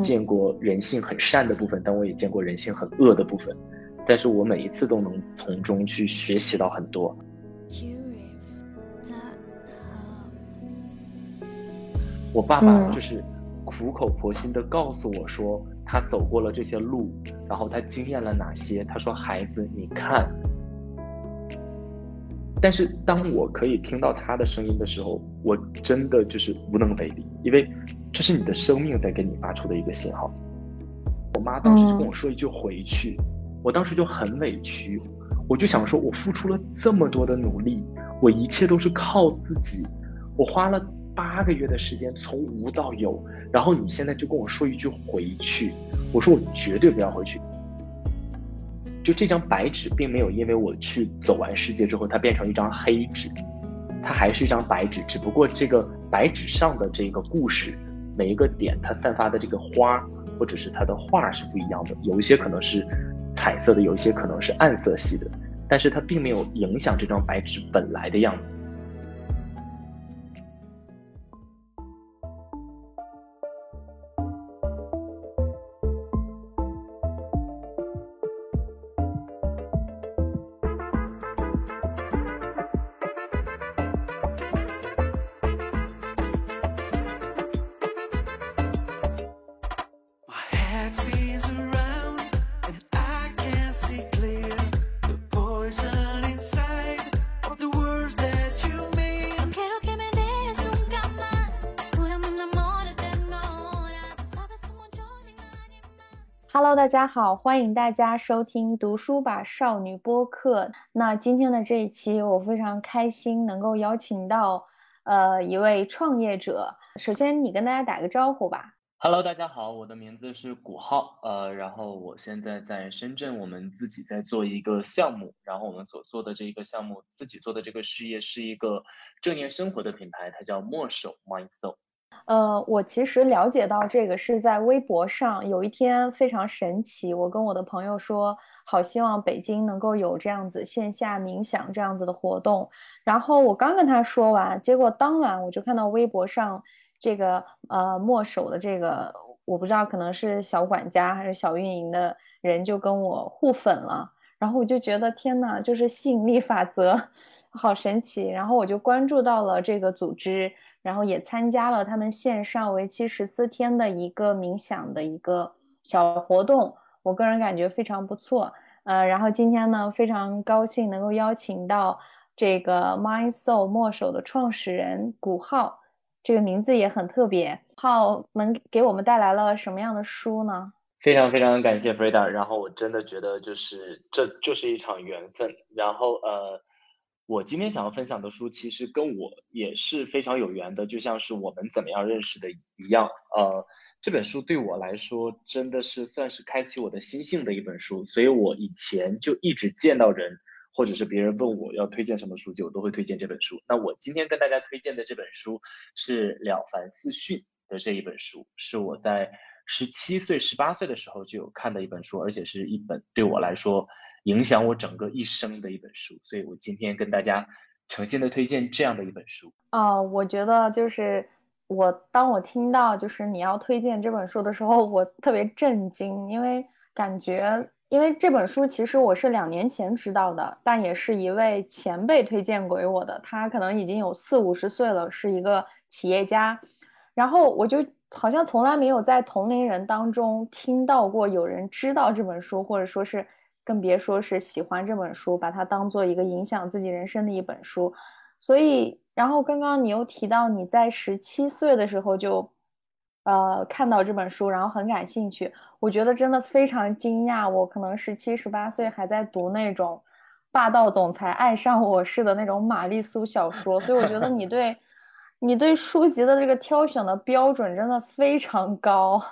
见过人性很善的部分，但我也见过人性很恶的部分，但是我每一次都能从中去学习到很多。我爸爸就是苦口婆心的告诉我说，他走过了这些路，然后他经验了哪些。他说：“孩子，你看。”但是当我可以听到他的声音的时候，我真的就是无能为力，因为这是你的生命在给你发出的一个信号。我妈当时就跟我说一句“回去”，我当时就很委屈，我就想说，我付出了这么多的努力，我一切都是靠自己，我花了八个月的时间从无到有，然后你现在就跟我说一句“回去”，我说我绝对不要回去。就这张白纸，并没有因为我去走完世界之后，它变成一张黑纸，它还是一张白纸，只不过这个白纸上的这个故事，每一个点它散发的这个花，或者是它的画是不一样的，有一些可能是彩色的，有一些可能是暗色系的，但是它并没有影响这张白纸本来的样子。Hello，大家好，欢迎大家收听读书吧少女播客。那今天的这一期，我非常开心能够邀请到呃一位创业者。首先，你跟大家打个招呼吧。Hello，大家好，我的名字是古浩，呃，然后我现在在深圳，我们自己在做一个项目，然后我们所做的这一个项目，自己做的这个事业是一个正念生活的品牌，它叫墨守 Mind Soul。呃，我其实了解到这个是在微博上，有一天非常神奇，我跟我的朋友说，好希望北京能够有这样子线下冥想这样子的活动。然后我刚跟他说完，结果当晚我就看到微博上这个呃墨守的这个，我不知道可能是小管家还是小运营的人就跟我互粉了，然后我就觉得天呐，就是吸引力法则，好神奇。然后我就关注到了这个组织。然后也参加了他们线上为期十四天的一个冥想的一个小活动，我个人感觉非常不错。呃，然后今天呢，非常高兴能够邀请到这个 Mind Soul 墨守的创始人古浩，这个名字也很特别。浩能给我们带来了什么样的书呢？非常非常感谢 Freda，然后我真的觉得就是这就是一场缘分。然后呃。我今天想要分享的书，其实跟我也是非常有缘的，就像是我们怎么样认识的一样。呃，这本书对我来说真的是算是开启我的心性的一本书，所以我以前就一直见到人，或者是别人问我要推荐什么书籍，我都会推荐这本书。那我今天跟大家推荐的这本书是《了凡四训》的这一本书，是我在十七岁、十八岁的时候就有看的一本书，而且是一本对我来说。影响我整个一生的一本书，所以我今天跟大家诚心的推荐这样的一本书。哦，我觉得就是我当我听到就是你要推荐这本书的时候，我特别震惊，因为感觉因为这本书其实我是两年前知道的，但也是一位前辈推荐给我的，他可能已经有四五十岁了，是一个企业家，然后我就好像从来没有在同龄人当中听到过有人知道这本书，或者说是。更别说是喜欢这本书，把它当做一个影响自己人生的一本书。所以，然后刚刚你又提到你在十七岁的时候就呃看到这本书，然后很感兴趣。我觉得真的非常惊讶，我可能十七十八岁还在读那种霸道总裁爱上我式的那种玛丽苏小说，所以我觉得你对你对书籍的这个挑选的标准真的非常高。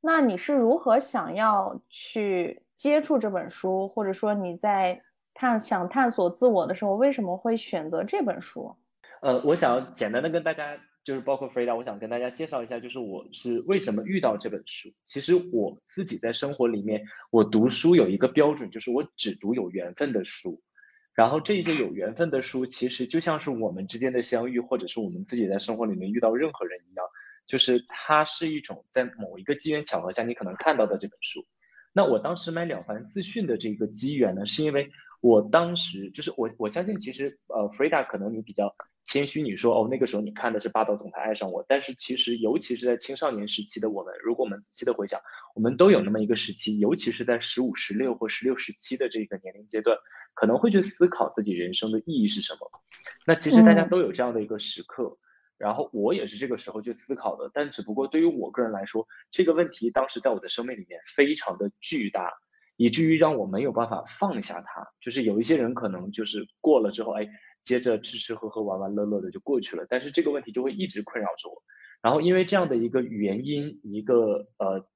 那你是如何想要去接触这本书，或者说你在探想探索自我的时候，为什么会选择这本书？呃，我想简单的跟大家，就是包括 Frida，我想跟大家介绍一下，就是我是为什么遇到这本书。其实我自己在生活里面，我读书有一个标准，就是我只读有缘分的书。然后这些有缘分的书，其实就像是我们之间的相遇，或者是我们自己在生活里面遇到任何人一样。就是它是一种在某一个机缘巧合下你可能看到的这本书。那我当时买了凡自训的这个机缘呢，是因为我当时就是我我相信其实呃，Frida 可能你比较谦虚，你说哦那个时候你看的是霸道总裁爱上我，但是其实尤其是在青少年时期的我们，如果我们仔细的回想，我们都有那么一个时期，尤其是在十五、十六或十六、十七的这个年龄阶段，可能会去思考自己人生的意义是什么。那其实大家都有这样的一个时刻。然后我也是这个时候去思考的，但只不过对于我个人来说，这个问题当时在我的生命里面非常的巨大，以至于让我没有办法放下它。就是有一些人可能就是过了之后，哎，接着吃吃喝喝、玩玩乐乐的就过去了，但是这个问题就会一直困扰着我。然后因为这样的一个原因，一个呃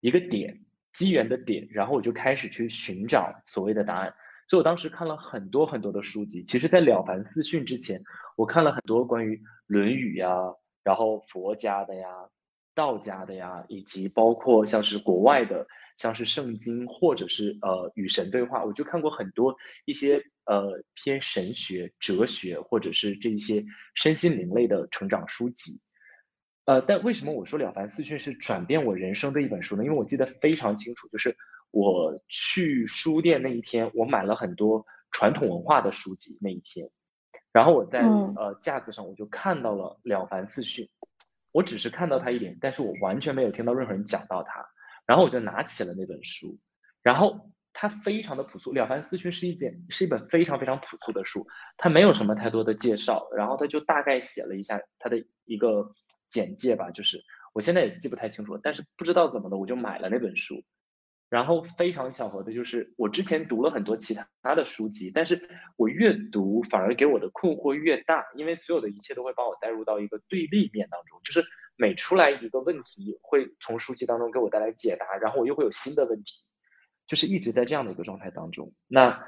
一个点机缘的点，然后我就开始去寻找所谓的答案。所以我当时看了很多很多的书籍。其实，在《了凡四训》之前，我看了很多关于《论语》呀，然后佛家的呀、道家的呀，以及包括像是国外的，像是圣经或者是呃与神对话，我就看过很多一些呃偏神学、哲学或者是这一些身心灵类的成长书籍。呃，但为什么我说《了凡四训》是转变我人生的一本书呢？因为我记得非常清楚，就是。我去书店那一天，我买了很多传统文化的书籍。那一天，然后我在呃架子上，我就看到了《了凡四训》，我只是看到它一点，但是我完全没有听到任何人讲到它。然后我就拿起了那本书，然后它非常的朴素，《了凡四训》是一件是一本非常非常朴素的书，它没有什么太多的介绍，然后它就大概写了一下它的一个简介吧，就是我现在也记不太清楚了，但是不知道怎么的，我就买了那本书。然后非常巧合的就是，我之前读了很多其他的书籍，但是我越读反而给我的困惑越大，因为所有的一切都会把我带入到一个对立面当中，就是每出来一个问题，会从书籍当中给我带来解答，然后我又会有新的问题，就是一直在这样的一个状态当中。那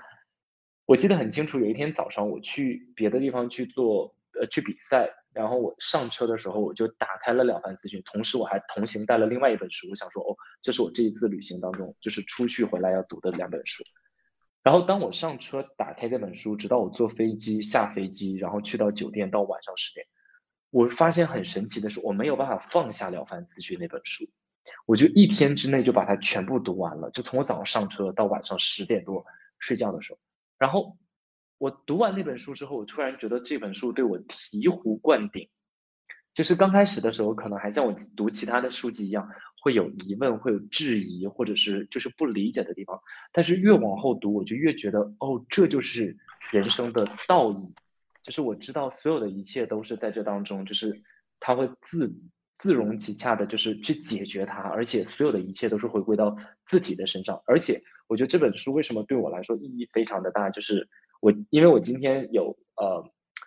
我记得很清楚，有一天早上我去别的地方去做，呃，去比赛。然后我上车的时候，我就打开了《了凡四训》，同时我还同行带了另外一本书。我想说，哦，这是我这一次旅行当中，就是出去回来要读的两本书。然后当我上车打开这本书，直到我坐飞机下飞机，然后去到酒店到晚上十点，我发现很神奇的是，我没有办法放下《了凡四训》那本书，我就一天之内就把它全部读完了，就从我早上上车到晚上十点多睡觉的时候，然后。我读完那本书之后，我突然觉得这本书对我醍醐灌顶。就是刚开始的时候，可能还像我读其他的书籍一样，会有疑问，会有质疑，或者是就是不理解的地方。但是越往后读，我就越觉得，哦，这就是人生的道义。就是我知道所有的一切都是在这当中，就是它会自自容其洽的，就是去解决它，而且所有的一切都是回归到自己的身上。而且我觉得这本书为什么对我来说意义非常的大，就是。我因为我今天有呃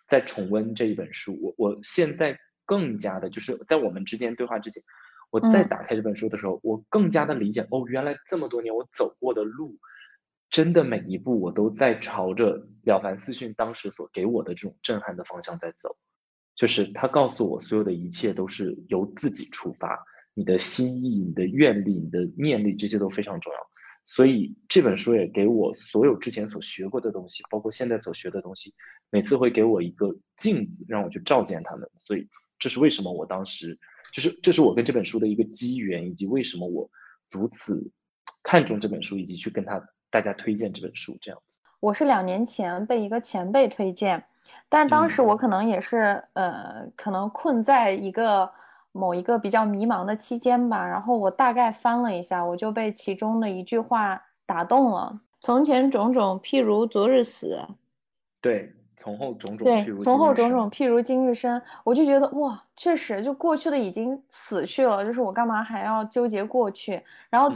在重温这一本书，我我现在更加的就是在我们之间对话之前，我再打开这本书的时候，我更加的理解哦，原来这么多年我走过的路，真的每一步我都在朝着《了凡四训》当时所给我的这种震撼的方向在走，就是他告诉我所有的一切都是由自己出发，你的心意、你的愿力、你的念力，这些都非常重要。所以这本书也给我所有之前所学过的东西，包括现在所学的东西，每次会给我一个镜子，让我去照见他们。所以这是为什么我当时，就是这是我跟这本书的一个机缘，以及为什么我如此看重这本书，以及去跟他大家推荐这本书这样子。我是两年前被一个前辈推荐，但当时我可能也是呃，可能困在一个。某一个比较迷茫的期间吧，然后我大概翻了一下，我就被其中的一句话打动了。从前种种，譬如昨日死。对，从后种种，对，从后种种，譬如今日生，我就觉得哇，确实，就过去的已经死去了，就是我干嘛还要纠结过去？然后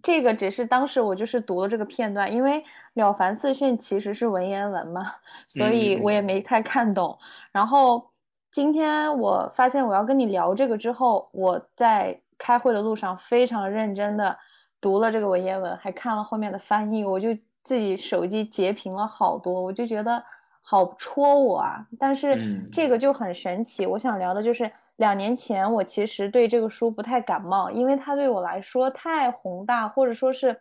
这个只是当时我就是读了这个片段，因为《了凡四训》其实是文言文嘛，所以我也没太看懂。然后今天我发现我要跟你聊这个之后，我在开会的路上非常认真的读了这个文言文，还看了后面的翻译，我就自己手机截屏了好多，我就觉得。好戳我啊！但是这个就很神奇。我想聊的就是两年前，我其实对这个书不太感冒，因为它对我来说太宏大，或者说是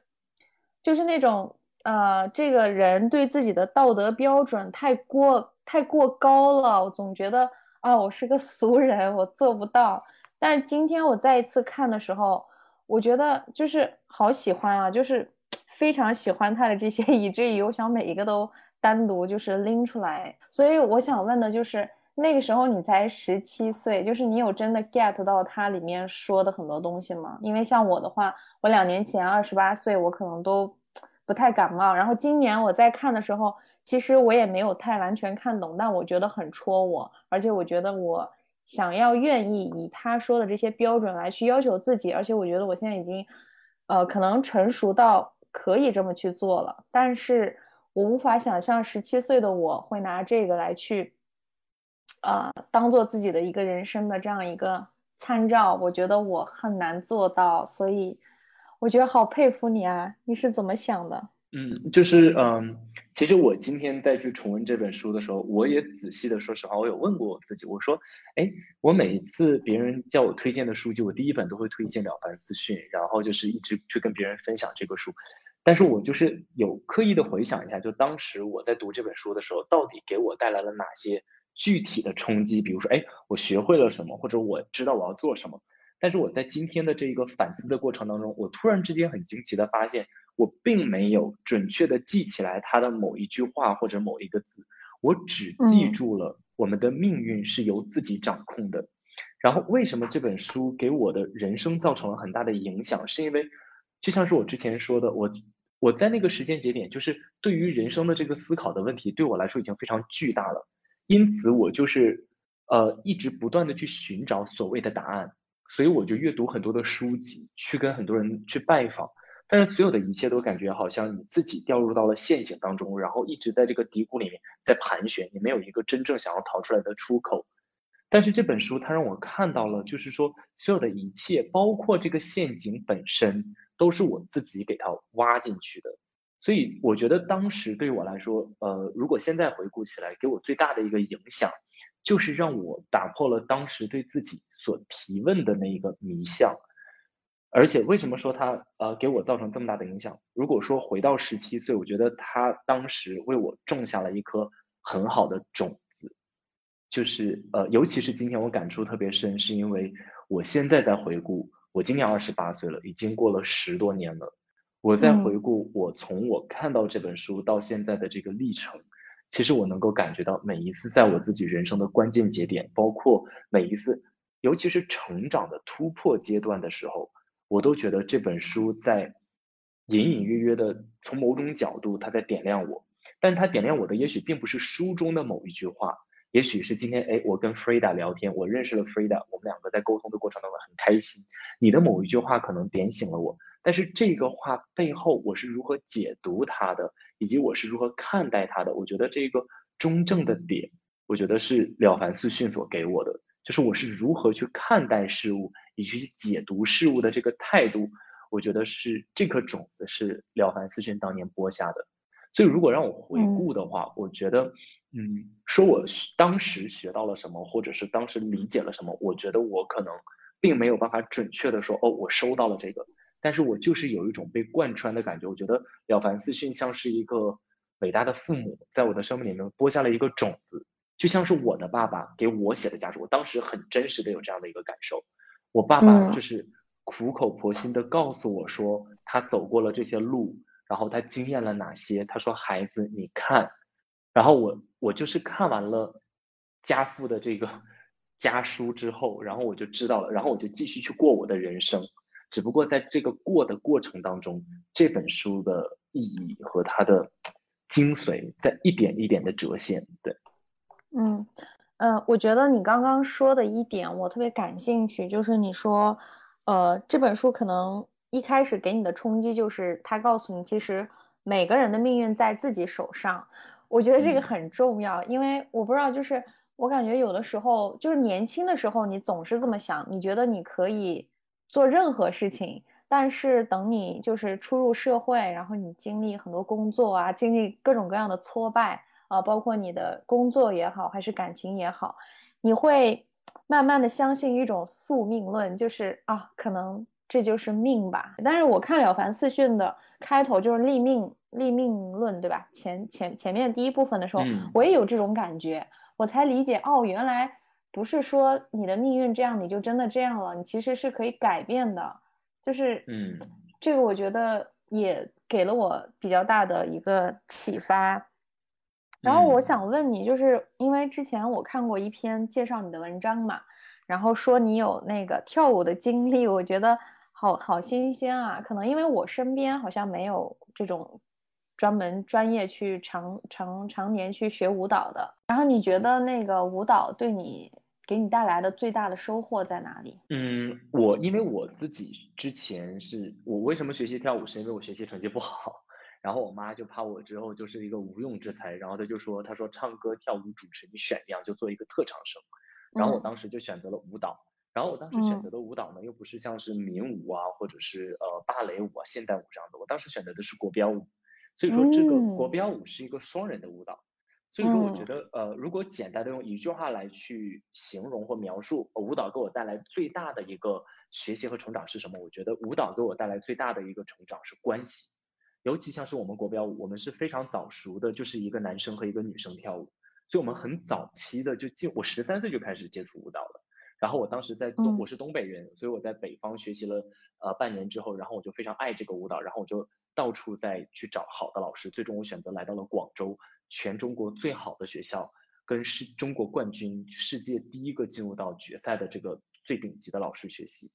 就是那种呃，这个人对自己的道德标准太过太过高了。我总觉得啊，我是个俗人，我做不到。但是今天我再一次看的时候，我觉得就是好喜欢啊，就是非常喜欢他的这些，以至于我想每一个都。单独就是拎出来，所以我想问的就是，那个时候你才十七岁，就是你有真的 get 到它里面说的很多东西吗？因为像我的话，我两年前二十八岁，我可能都不太感冒。然后今年我在看的时候，其实我也没有太完全看懂，但我觉得很戳我，而且我觉得我想要愿意以他说的这些标准来去要求自己，而且我觉得我现在已经，呃，可能成熟到可以这么去做了，但是。我无法想象十七岁的我会拿这个来去，呃，当做自己的一个人生的这样一个参照。我觉得我很难做到，所以我觉得好佩服你啊！你是怎么想的？嗯，就是嗯，其实我今天再去重温这本书的时候，我也仔细的，说实话，我有问过我自己，我说，哎，我每一次别人叫我推荐的书籍，我第一本都会推荐《了凡四训》，然后就是一直去跟别人分享这个书。但是我就是有刻意的回想一下，就当时我在读这本书的时候，到底给我带来了哪些具体的冲击？比如说，哎，我学会了什么，或者我知道我要做什么。但是我在今天的这一个反思的过程当中，我突然之间很惊奇的发现，我并没有准确的记起来他的某一句话或者某一个字，我只记住了我们的命运是由自己掌控的。然后为什么这本书给我的人生造成了很大的影响？是因为就像是我之前说的，我。我在那个时间节点，就是对于人生的这个思考的问题，对我来说已经非常巨大了。因此，我就是呃一直不断的去寻找所谓的答案，所以我就阅读很多的书籍，去跟很多人去拜访。但是，所有的一切都感觉好像你自己掉入到了陷阱当中，然后一直在这个低谷里面在盘旋，你没有一个真正想要逃出来的出口。但是这本书它让我看到了，就是说所有的一切，包括这个陷阱本身。都是我自己给它挖进去的，所以我觉得当时对于我来说，呃，如果现在回顾起来，给我最大的一个影响，就是让我打破了当时对自己所提问的那一个迷象。而且为什么说他呃给我造成这么大的影响？如果说回到十七岁，我觉得他当时为我种下了一颗很好的种，就是呃，尤其是今天我感触特别深，是因为我现在在回顾。我今年二十八岁了，已经过了十多年了。我在回顾我从我看到这本书到现在的这个历程，其实我能够感觉到每一次在我自己人生的关键节点，包括每一次，尤其是成长的突破阶段的时候，我都觉得这本书在隐隐约约的从某种角度，它在点亮我。但它点亮我的，也许并不是书中的某一句话。也许是今天，哎，我跟 Frida 聊天，我认识了 Frida，我们两个在沟通的过程当中很开心。你的某一句话可能点醒了我，但是这个话背后我是如何解读它的，以及我是如何看待它的，我觉得这个中正的点，我觉得是《了凡四训》所给我的，就是我是如何去看待事物，以及解读事物的这个态度，我觉得是这颗种子是《了凡四训》当年播下的。所以如果让我回顾的话，我觉得。嗯，说我当时学到了什么，或者是当时理解了什么，我觉得我可能并没有办法准确的说，哦，我收到了这个，但是我就是有一种被贯穿的感觉。我觉得《了凡四训》像是一个伟大的父母，在我的生命里面播下了一个种子，就像是我的爸爸给我写的家书。我当时很真实的有这样的一个感受，我爸爸就是苦口婆心的告诉我说，他走过了这些路，然后他经验了哪些。他说：“孩子，你看。”然后我我就是看完了家父的这个 家书之后，然后我就知道了，然后我就继续去过我的人生。只不过在这个过的过程当中，这本书的意义和它的 精髓在一点一点的折现。对，嗯嗯，我觉得你刚刚说的一点我特别感兴趣，就是你说，呃，这本书可能一开始给你的冲击就是他告诉你，其实每个人的命运在自己手上。我觉得这个嗯很重要，因为我不知道，就是我感觉有的时候，就是年轻的时候，你总是这么想，你觉得你可以做任何事情，但是等你就是初入社会，然后你经历很多工作啊，经历各种各样的挫败。啊，包括你的工作也好，还是感情也好，你会慢慢的相信一种宿命论，就是啊，可能这就是命吧。但是我看《了凡四训》的开头就是立命立命论，对吧？前前前面第一部分的时候，嗯我也有这种感觉，我才理解哦，原来不是说你的命运这样，你就真的这样了，你其实是可以改变的。就是嗯这个，我觉得也给了我比较大的一个启发。然后我嗯想问你，就是因为之前我看过一篇介绍你的文章嘛，然后说你有那个跳舞的经历，我觉得好好新鲜啊。可能因为我身边好像没有这种专门专业去常常常年去学舞蹈的。然后你觉得那个舞蹈对你给你带来的最大的收获在哪里？嗯，我因为我自己之前是我为什么学习跳舞，是因为我学习成绩不好，然后我妈就怕我之后就是一个无用之才，然后她就说，她说唱歌、跳舞、主持，你选一样就做一个特长生。然后我嗯当时就选择了舞蹈，然后我当时选嗯择的舞蹈呢，又不是像是民舞啊，或者是呃芭蕾舞啊、现代舞这样的，我当时选择的是国标舞，所以说这个国嗯标舞是一个双人的舞蹈。所以说，我觉嗯得，呃，如果简单的用一句话来去形容或描述呃舞蹈给我带来最大的一个学习和成长是什么？我觉得舞蹈给我带来最大的一个成长是关系，尤其像是我们国标舞，我们是非常早熟的，就是一个男生和一个女生跳舞，所以我们很早期的就进，我十三岁就开始接触舞蹈了。然后我当时在东，我嗯是东北人，所以我在北方学习了呃半年之后，然后我就非常爱这个舞蹈，然后我就到处在去找好的老师，最终我选择来到了广州，全中国最好的学校，跟世中国冠军、世界第一个进入到决赛的这个最顶级的老师学习。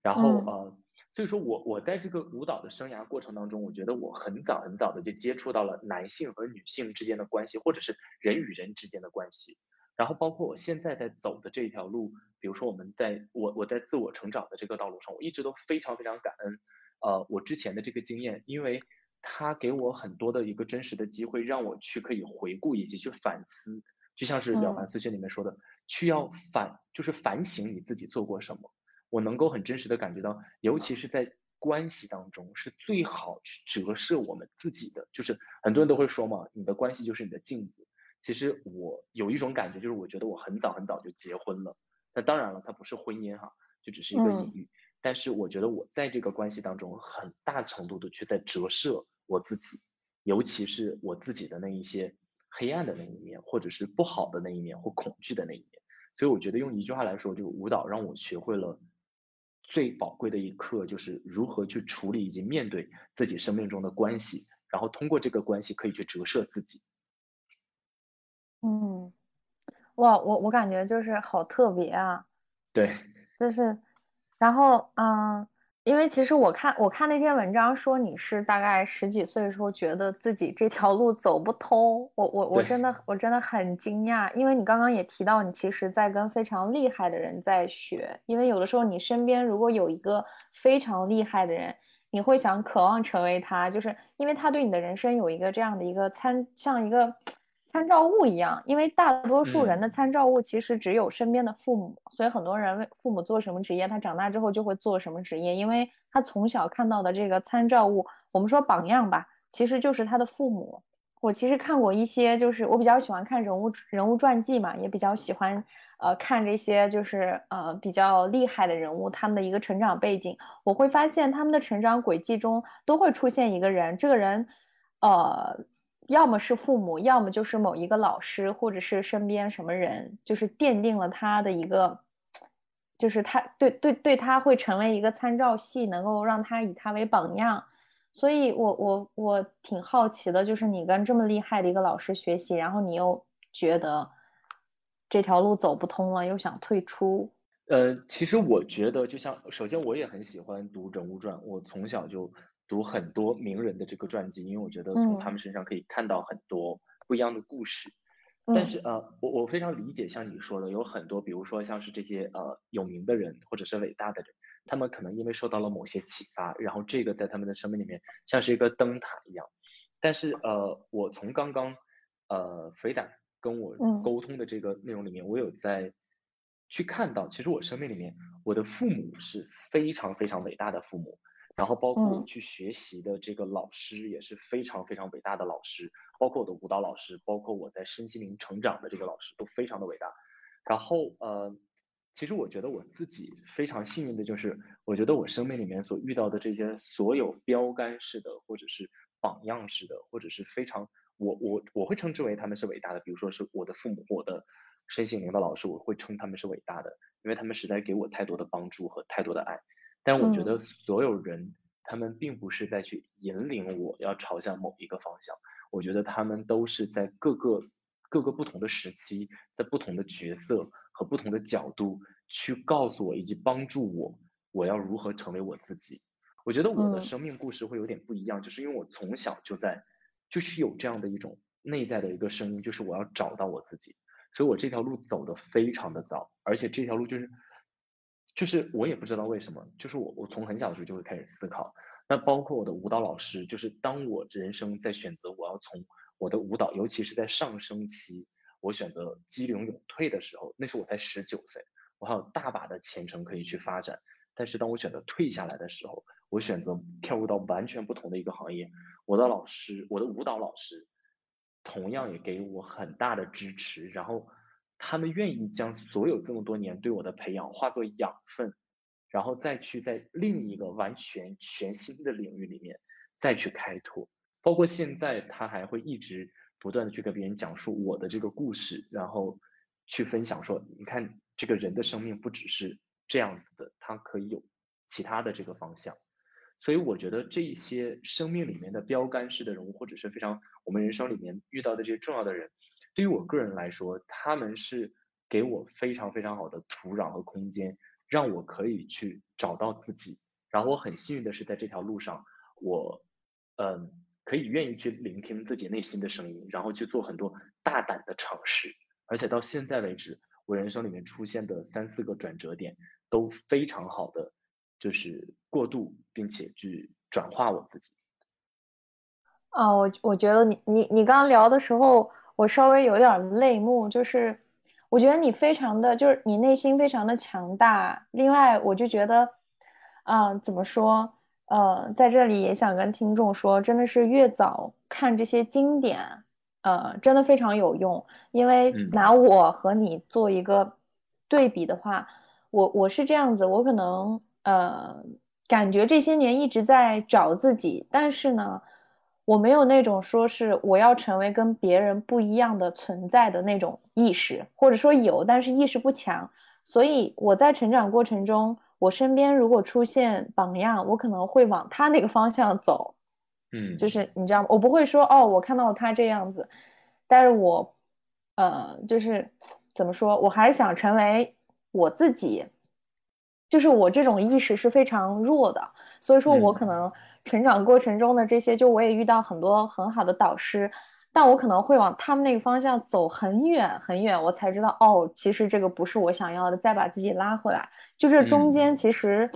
然后嗯呃，所以说我我在这个舞蹈的生涯过程当中，我觉得我很早很早的就接触到了男性和女性之间的关系，或者是人与人之间的关系。然后包括我现在在走的这一条路，比如说我们在我我在自我成长的这个道路上，我一直都非常非常感恩，呃，我之前的这个经验，因为它给我很多的一个真实的机会，让我去可以回顾以及去反思，就像是《了嗯凡四训》里面说的，去要反就是反省你自己做过什么。我能够很真实的感觉到，尤其是在关系当中，是最好去折射我们自己的。就是很多人都会说嘛，你的关系就是你的镜子。其实我有一种感觉，就是我觉得我很早很早就结婚了。那当然了，它不是婚姻哈，就只是一个隐嗯喻。但是我觉得我在这个关系当中，很大程度的去在折射我自己，尤其是我自己的那一些黑暗的那一面，或者是不好的那一面，或恐惧的那一面。所以我觉得用一句话来说，这个舞蹈让我学会了最宝贵的一课，就是如何去处理以及面对自己生命中的关系，然后通过这个关系可以去折射自己。嗯，哇，我我感觉就是好特别啊。对，就是，然后嗯，因为其实我看我看那篇文章说你是大概十几岁的时候觉得自己这条路走不通，我我我，真的我真的很惊讶，因为你刚刚也提到你其实在跟非常厉害的人在学，因为有的时候你身边如果有一个非常厉害的人，你会想渴望成为他，就是因为他对你的人生有一个这样的一个参，像一个参照物一样。因为大多数人的嗯参照物其实只有身边的父母，所以很多人为父母做什么职业，他长大之后就会做什么职业，因为他从小看到的这个参照物，我们说榜样吧，其实就是他的父母。我其实看过一些，就是我比较喜欢看人物人物传记嘛，也比较喜欢呃看这些就是呃比较厉害的人物他们的一个成长背景。我会发现他们的成长轨迹中都会出现一个人，这个人呃要么是父母，要么就是某一个老师，或者是身边什么人，就是奠定了他的一个。就是他对对对他会成为一个参照系，能够让他以他为榜样，所以我我我挺好奇的，就是你跟这么厉害的一个老师学习，然后你又觉得这条路走不通了，又想退出。呃，其实我觉得，就像首先我也很喜欢读人物传，我从小就读很多名人的这个传记，因为我觉得从他嗯们身上可以看到很多不一样的故事。但是呃，我我非常理解像你说的，有很多，比如说像是这些呃有名的人或者是伟大的人，他们可能因为受到了某些启发，然后这个在他们的生命里面像是一个灯塔一样。但是呃，我从刚刚呃肥达跟我沟通的这个内容里面，我有在去看到，其实我生命里面我的父母是非常非常伟大的父母。然后包括我去学习的这个老师也是非常非常伟大的老师，包括我的舞蹈老师，包括我在身心灵成长的这个老师都非常的伟大。然后呃，其实我觉得我自己非常幸运的就是，我觉得我生命里面所遇到的这些所有标杆式的，或者是榜样式的，或者是非常我我我会称之为他们是伟大的。比如说是我的父母，我的身心灵的老师，我会称他们是伟大的，因为他们实在给我太多的帮助和太多的爱。但我觉得所有人，他们并不是在去引领我要朝向某一个方向。我觉得他们都是在各个各个不同的时期，在不同的角色和不同的角度去告诉我以及帮助我，我要如何成为我自己。我觉得我的生命故事会有点不一样，就是因为我从小就在，就是有这样的一种内在的一个声音，就是我要找到我自己。所以我这条路走得非常的早，而且这条路就是。就是我也不知道为什么，就是我我从很小的时候就会开始思考，那包括我的舞蹈老师，就是当我人生在选择我要从我的舞蹈，尤其是在上升期，我选择激流勇退的时候，那时候我才十九岁，我还有大把的前程可以去发展。但是当我选择退下来的时候，我选择跳入到完全不同的一个行业，我的老师，我的舞蹈老师，同样也给我很大的支持，然后。他们愿意将所有这么多年对我的培养化作养分，然后再去在另一个完全全新的领域里面再去开拓。包括现在，他还会一直不断的去跟别人讲述我的这个故事，然后去分享说，你看这个人的生命不只是这样子的，他可以有其他的这个方向。所以我觉得这些生命里面的标杆式的人物，或者是非常我们人生里面遇到的这些重要的人。对于我个人来说，他们是给我非常非常好的土壤和空间，让我可以去找到自己。然后我很幸运的是，在这条路上，我，嗯，可以愿意去聆听自己内心的声音，然后去做很多大胆的尝试。而且到现在为止，我人生里面出现的三四个转折点，都非常好的，就是过渡并且去转化我自己。啊，我我觉得你你你刚刚聊的时候。我稍微有点泪目，就是我觉得你非常的，就是你内心非常的强大。另外，我就觉得，啊，怎么说？呃，在这里也想跟听众说，真的是越早看这些经典，呃，真的非常有用。因为拿我和你做一个对比的话，我我是这样子，我可能呃，感觉这些年一直在找自己，但是呢。我没有那种说是我要成为跟别人不一样的存在的那种意识，或者说有，但是意识不强。所以我在成长过程中，我身边如果出现榜样，我可能会往他那个方向走。嗯，就是你知道吗？我不会说哦，我看到他这样子，但是我，呃，就是怎么说，我还是想成为我自己。就是我这种意识是非常弱的，所以说我可能。成长过程中的这些，就我也遇到很多很好的导师，但我可能会往他们那个方向走很远很远，我才知道哦，其实这个不是我想要的，再把自己拉回来。就这中间其实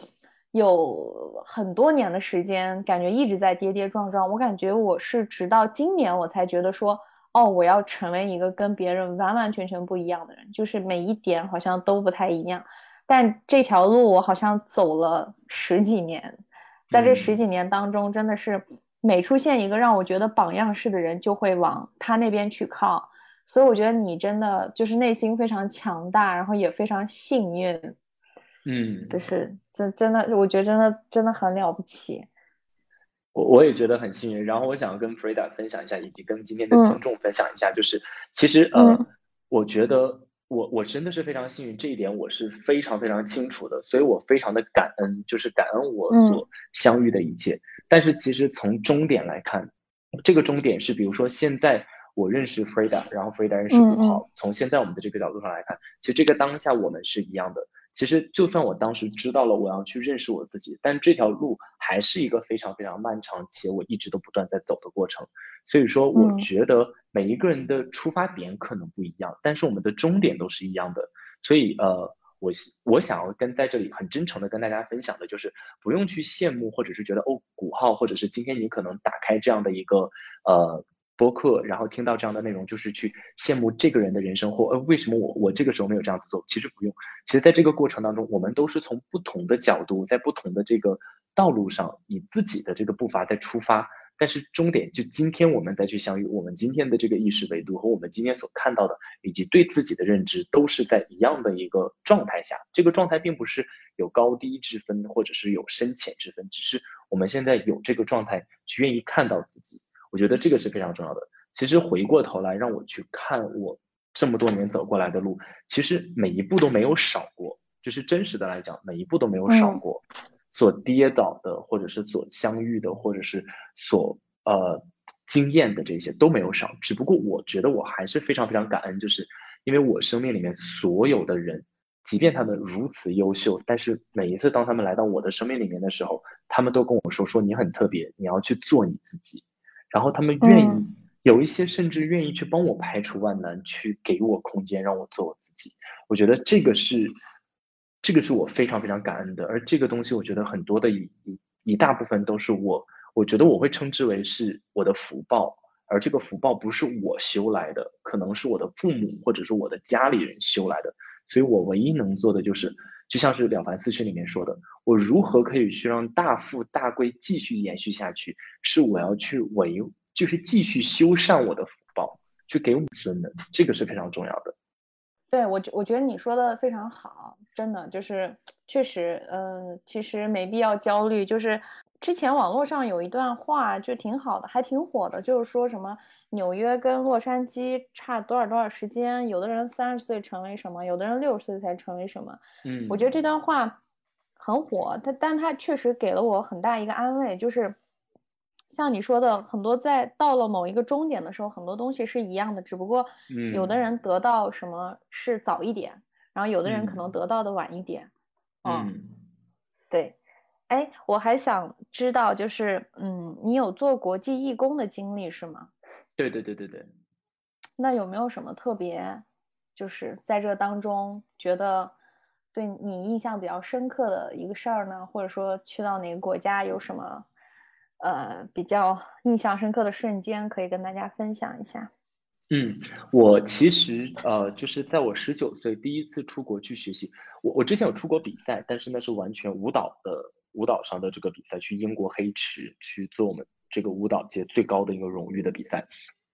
有很多年的时间，感觉一直在跌跌撞撞。我感觉我是直到今年我才觉得说，哦，我要成为一个跟别人完完全全不一样的人，就是每一点好像都不太一样。但这条路我好像走了十几年。在这十几年当中，真的是每出现一个让我觉得榜样式的人，就会往他那边去靠。所以我觉得你真的就是内心非常强大，然后也非常幸运。嗯，就是真真的，我觉得真的真的很了不起。我我也觉得很幸运。然后我想跟 Frida 分享一下，以及跟今天的听众分享一下，就是其实呃，我觉得。我我真的是非常幸运，这一点我是非常非常清楚的，所以我非常的感恩，就是感恩我所相遇的一切。但是其实从终点来看，这个终点是，比如说现在我认识 Frida，然后 Frida 认识吴豪，从现在我们的这个角度上来看，其实这个当下我们是一样的。其实就算我当时知道了我要去认识我自己，但这条路还是一个非常非常漫长且我一直都不断在走的过程。所以说，我觉得每一个人的出发点可能不一样，但是我们的终点都是一样的。所以，呃，我我想要跟在这里很真诚的跟大家分享的就是，不用去羡慕或者是觉得哦，古号或者是今天你可能打开这样的一个呃。播客，然后听到这样的内容，就是去羡慕这个人的人生，或呃，为什么我我这个时候没有这样子做？其实不用，其实在这个过程当中，我们都是从不同的角度，在不同的这个道路上，以自己的这个步伐在出发。但是终点就今天我们再去相遇，我们今天的这个意识维度和我们今天所看到的，以及对自己的认知，都是在一样的一个状态下。这个状态并不是有高低之分，或者是有深浅之分，只是我们现在有这个状态，去愿意看到自己。我觉得这个是非常重要的。其实回过头来让我去看我这么多年走过来的路，其实每一步都没有少过。就是真实的来讲，每一步都没有少过。所跌倒的，或者是所相遇的，或者是所呃经验的这些都没有少。只不过我觉得我还是非常非常感恩，就是因为我生命里面所有的人，即便他们如此优秀，但是每一次当他们来到我的生命里面的时候，他们都跟我说：“说你很特别，你要去做你自己。”然后他们愿意有一些，甚至愿意去帮我排除万难，去给我空间，让我做我自己。我觉得这个是，这个是我非常非常感恩的。而这个东西，我觉得很多的一一一大部分都是我，我觉得我会称之为是我的福报。而这个福报不是我修来的，可能是我的父母或者是我的家里人修来的。所以我唯一能做的就是，就像是《了凡四训》里面说的，我如何可以去让大富大贵继续延续下去？是我要去维，就是继续修缮我的福报，去给我们孙们，这个是非常重要的。对我，我觉得你说的非常好，真的就是确实，嗯，其实没必要焦虑，就是。之前网络上有一段话就挺好的，还挺火的，就是说什么纽约跟洛杉矶差多少多少时间，有的人三十岁成为什么，有的人六十岁才成为什么。嗯，我觉得这段话很火，它但它确实给了我很大一个安慰，就是像你说的，很多在到了某一个终点的时候，很多东西是一样的，只不过有的人得到什么是早一点，然后有的人可能得到的晚一点。嗯，对。哎，我还想知道，就是，嗯，你有做国际义工的经历是吗？对对对对对。那有没有什么特别，就是在这当中觉得对你印象比较深刻的一个事儿呢？或者说去到哪个国家有什么，呃，比较印象深刻的瞬间可以跟大家分享一下？嗯，我其实呃，就是在我十九岁第一次出国去学习，我我之前有出国比赛，但是那是完全舞蹈的。舞蹈上的这个比赛，去英国黑池去做我们这个舞蹈界最高的一个荣誉的比赛，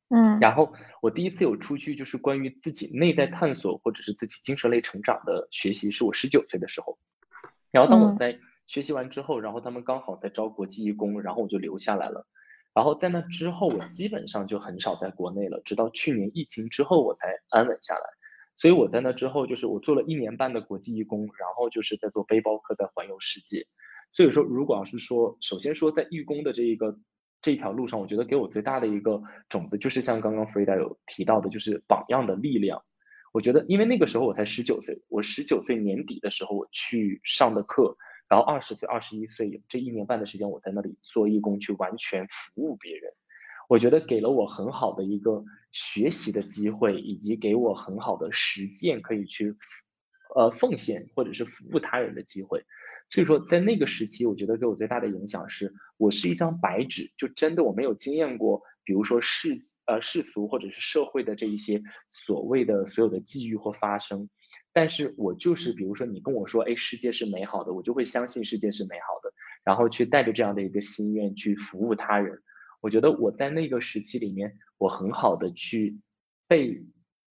嗯，然后我第一次有出去，就是关于自己内在探索或者是自己精神类成长的学习，是我十九岁的时候。然后当我在学习完之后，然后他们刚好在招国际义工，然后我就留下来了。然后在那之后，我基本上就很少在国内了，直到去年疫情之后，我才安稳下来。所以我在那之后，就是我做了一年半的国际义工，然后就是在做背包客，在环游世界。所以说，如果要是说，首先说在义工的这一个这条路上，我觉得给我最大的一个种子，就是像刚刚 Frida 有提到的，就是榜样的力量。我觉得，因为那个时候我才十九岁，我十九岁年底的时候我去上的课，然后二十岁、二十一岁这一年半的时间，我在那里做义工，去完全服务别人。我觉得给了我很好的一个学习的机会，以及给我很好的实践可以去呃奉献或者是服务他人的机会。所以说，在那个时期，我觉得给我最大的影响是，我是一张白纸，就真的我没有经验过，比如说世呃世俗或者是社会的这一些所谓的所有的际遇或发生，但是我就是比如说你跟我说，哎，世界是美好的，我就会相信世界是美好的，然后去带着这样的一个心愿去服务他人。我觉得我在那个时期里面，我很好的去被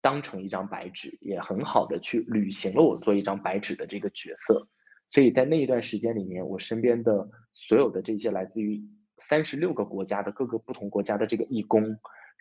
当成一张白纸，也很好的去履行了我做一张白纸的这个角色。所以在那一段时间里面，我身边的所有的这些来自于三十六个国家的各个不同国家的这个义工，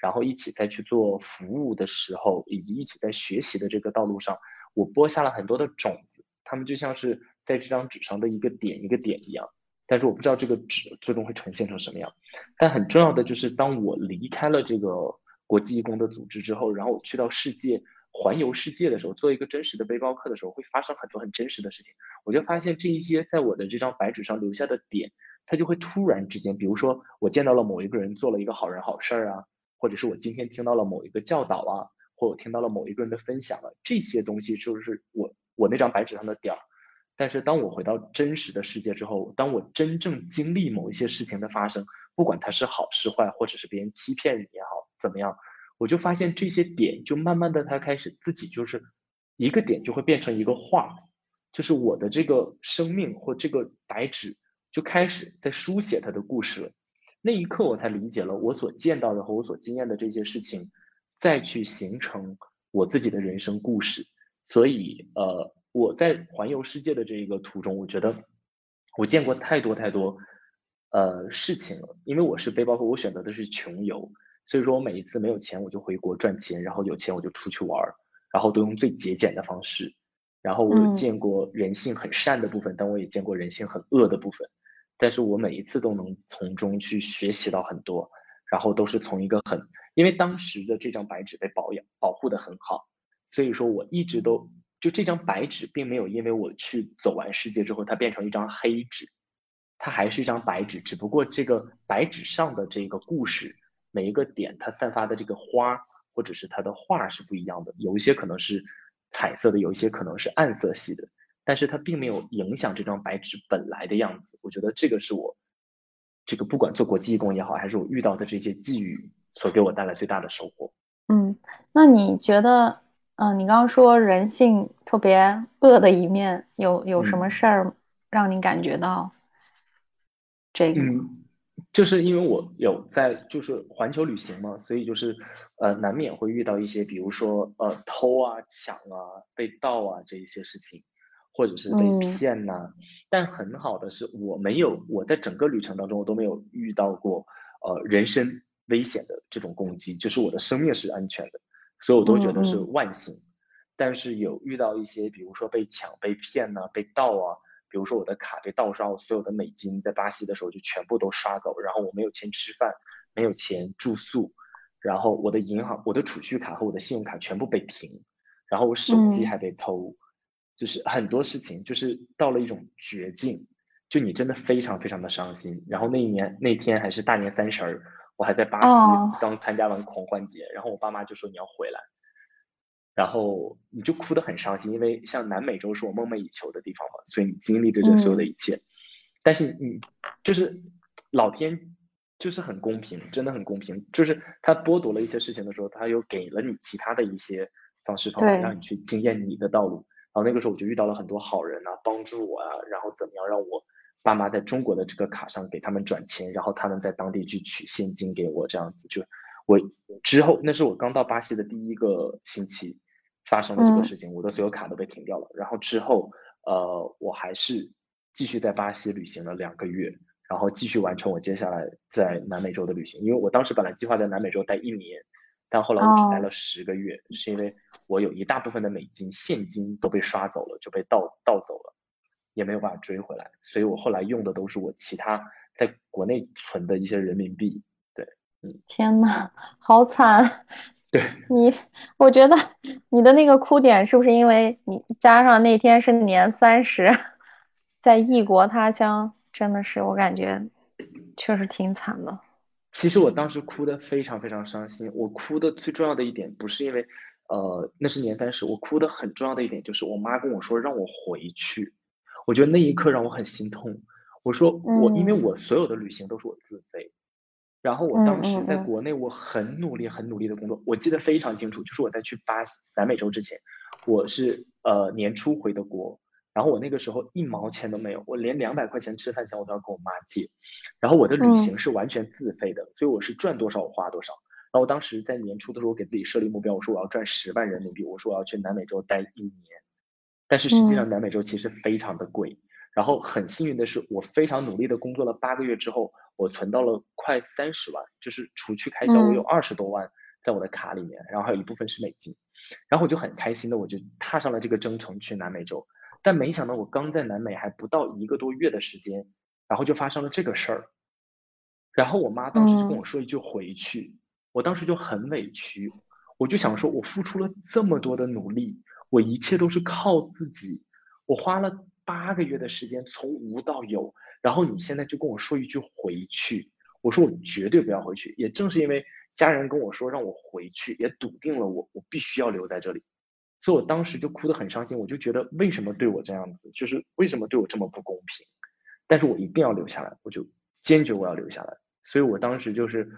然后一起在去做服务的时候，以及一起在学习的这个道路上，我播下了很多的种子。他们就像是在这张纸上的一个点一个点一样，但是我不知道这个纸最终会呈现成什么样。但很重要的就是，当我离开了这个国际义工的组织之后，然后我去到世界环游世界的时候，做一个真实的背包客的时候，会发生很多很真实的事情。我就发现这一些在我的这张白纸上留下的点，它就会突然之间，比如说我见到了某一个人做了一个好人好事儿啊，或者是我今天听到了某一个教导啊，或我听到了某一个人的分享了，这些东西就是我我那张白纸上的点儿。但是当我回到真实的世界之后，当我真正经历某一些事情的发生，不管它是好是坏，或者是别人欺骗你也好，怎么样？我就发现这些点，就慢慢的，它开始自己就是一个点，就会变成一个画，就是我的这个生命或这个白纸就开始在书写它的故事了。那一刻，我才理解了我所见到的和我所经验的这些事情，再去形成我自己的人生故事。所以，呃，我在环游世界的这一个途中，我觉得我见过太多太多呃事情了，因为我是背包客，我选择的是穷游。所以说我每一次没有钱，我就回国赚钱，然后有钱我就出去玩儿，然后都用最节俭的方式。然后我见过人性很善的部分，但我也见过人性很恶的部分。但是我每一次都能从中去学习到很多，然后都是从一个很，因为当时的这张白纸被保养保护的很好，所以说我一直都就这张白纸并没有因为我去走完世界之后它变成一张黑纸，它还是一张白纸，只不过这个白纸上的这个故事。每一个点，它散发的这个花，或者是它的画是不一样的，有一些可能是彩色的，有一些可能是暗色系的，但是它并没有影响这张白纸本来的样子。我觉得这个是我这个不管做国际义工也好，还是我遇到的这些际遇所给我带来最大的收获。嗯，那你觉得，嗯，你刚刚说人性特别恶的一面，有有什么事儿让你感觉到这个？就是因为我有在就是环球旅行嘛，所以就是呃难免会遇到一些，比如说呃偷啊、抢啊、被盗啊这一些事情，或者是被骗呐。但很好的是我没有，我在整个旅程当中我都没有遇到过呃人身危险的这种攻击，就是我的生命是安全的，所以我都觉得是万幸。但是有遇到一些，比如说被抢、被骗呐、被盗啊。比如说我的卡被盗刷，我所有的美金在巴西的时候就全部都刷走，然后我没有钱吃饭，没有钱住宿，然后我的银行、我的储蓄卡和我的信用卡全部被停，然后我手机还被偷，就是很多事情就是到了一种绝境，就你真的非常非常的伤心。然后那一年那天还是大年三十儿，我还在巴西刚参加完狂欢节，然后我爸妈就说你要回来。然后你就哭得很伤心，因为像南美洲是我梦寐以求的地方嘛，所以你经历着这所有的一切，但是你就是老天就是很公平，真的很公平，就是他剥夺了一些事情的时候，他又给了你其他的一些方式方法，让你去经验你的道路。然后那个时候我就遇到了很多好人啊，帮助我啊，然后怎么样让我爸妈在中国的这个卡上给他们转钱，然后他们在当地去取现金给我，这样子就。我之后，那是我刚到巴西的第一个星期，发生了这个事情，我的所有卡都被停掉了。然后之后，呃，我还是继续在巴西旅行了两个月，然后继续完成我接下来在南美洲的旅行。因为我当时本来计划在南美洲待一年，但后来我只待了十个月，是因为我有一大部分的美金现金都被刷走了，就被盗盗走了，也没有办法追回来。所以我后来用的都是我其他在国内存的一些人民币。天呐，好惨！对 你，我觉得你的那个哭点是不是因为你加上那天是年三十，在异国他乡，真的是我感觉确实挺惨的。其实我当时哭的非常非常伤心。我哭的最重要的一点不是因为，呃，那是年三十，我哭的很重要的一点就是我妈跟我说让我回去。我觉得那一刻让我很心痛。我说我因为我所有的旅行都是我自费。然后我当时在国内，我很努力、很努力的工作。我记得非常清楚，就是我在去巴西、南美洲之前，我是呃年初回的国。然后我那个时候一毛钱都没有，我连两百块钱吃饭钱我都要跟我妈借。然后我的旅行是完全自费的，所以我是赚多少我花多少。然后我当时在年初的时候，我给自己设立目标，我说我要赚十万人民币，我说我要去南美洲待一年。但是实际上南美洲其实非常的贵。然后很幸运的是，我非常努力的工作了八个月之后。我存到了快三十万，就是除去开销，我有二十多万在我的卡里面，然后还有一部分是美金，然后我就很开心的，我就踏上了这个征程去南美洲。但没想到我刚在南美还不到一个多月的时间，然后就发生了这个事儿。然后我妈当时就跟我说一句“回去”，我当时就很委屈。我就想说，我付出了这么多的努力，我一切都是靠自己，我花了八个月的时间从无到有，然后你现在就跟我说一句回去，我说我绝对不要回去。也正是因为家人跟我说让我回去，也笃定了我，我必须要留在这里。所以我当时就哭得很伤心，我就觉得为什么对我这样子，就是为什么对我这么不公平？但是我一定要留下来，我就坚决我要留下来。所以我当时就是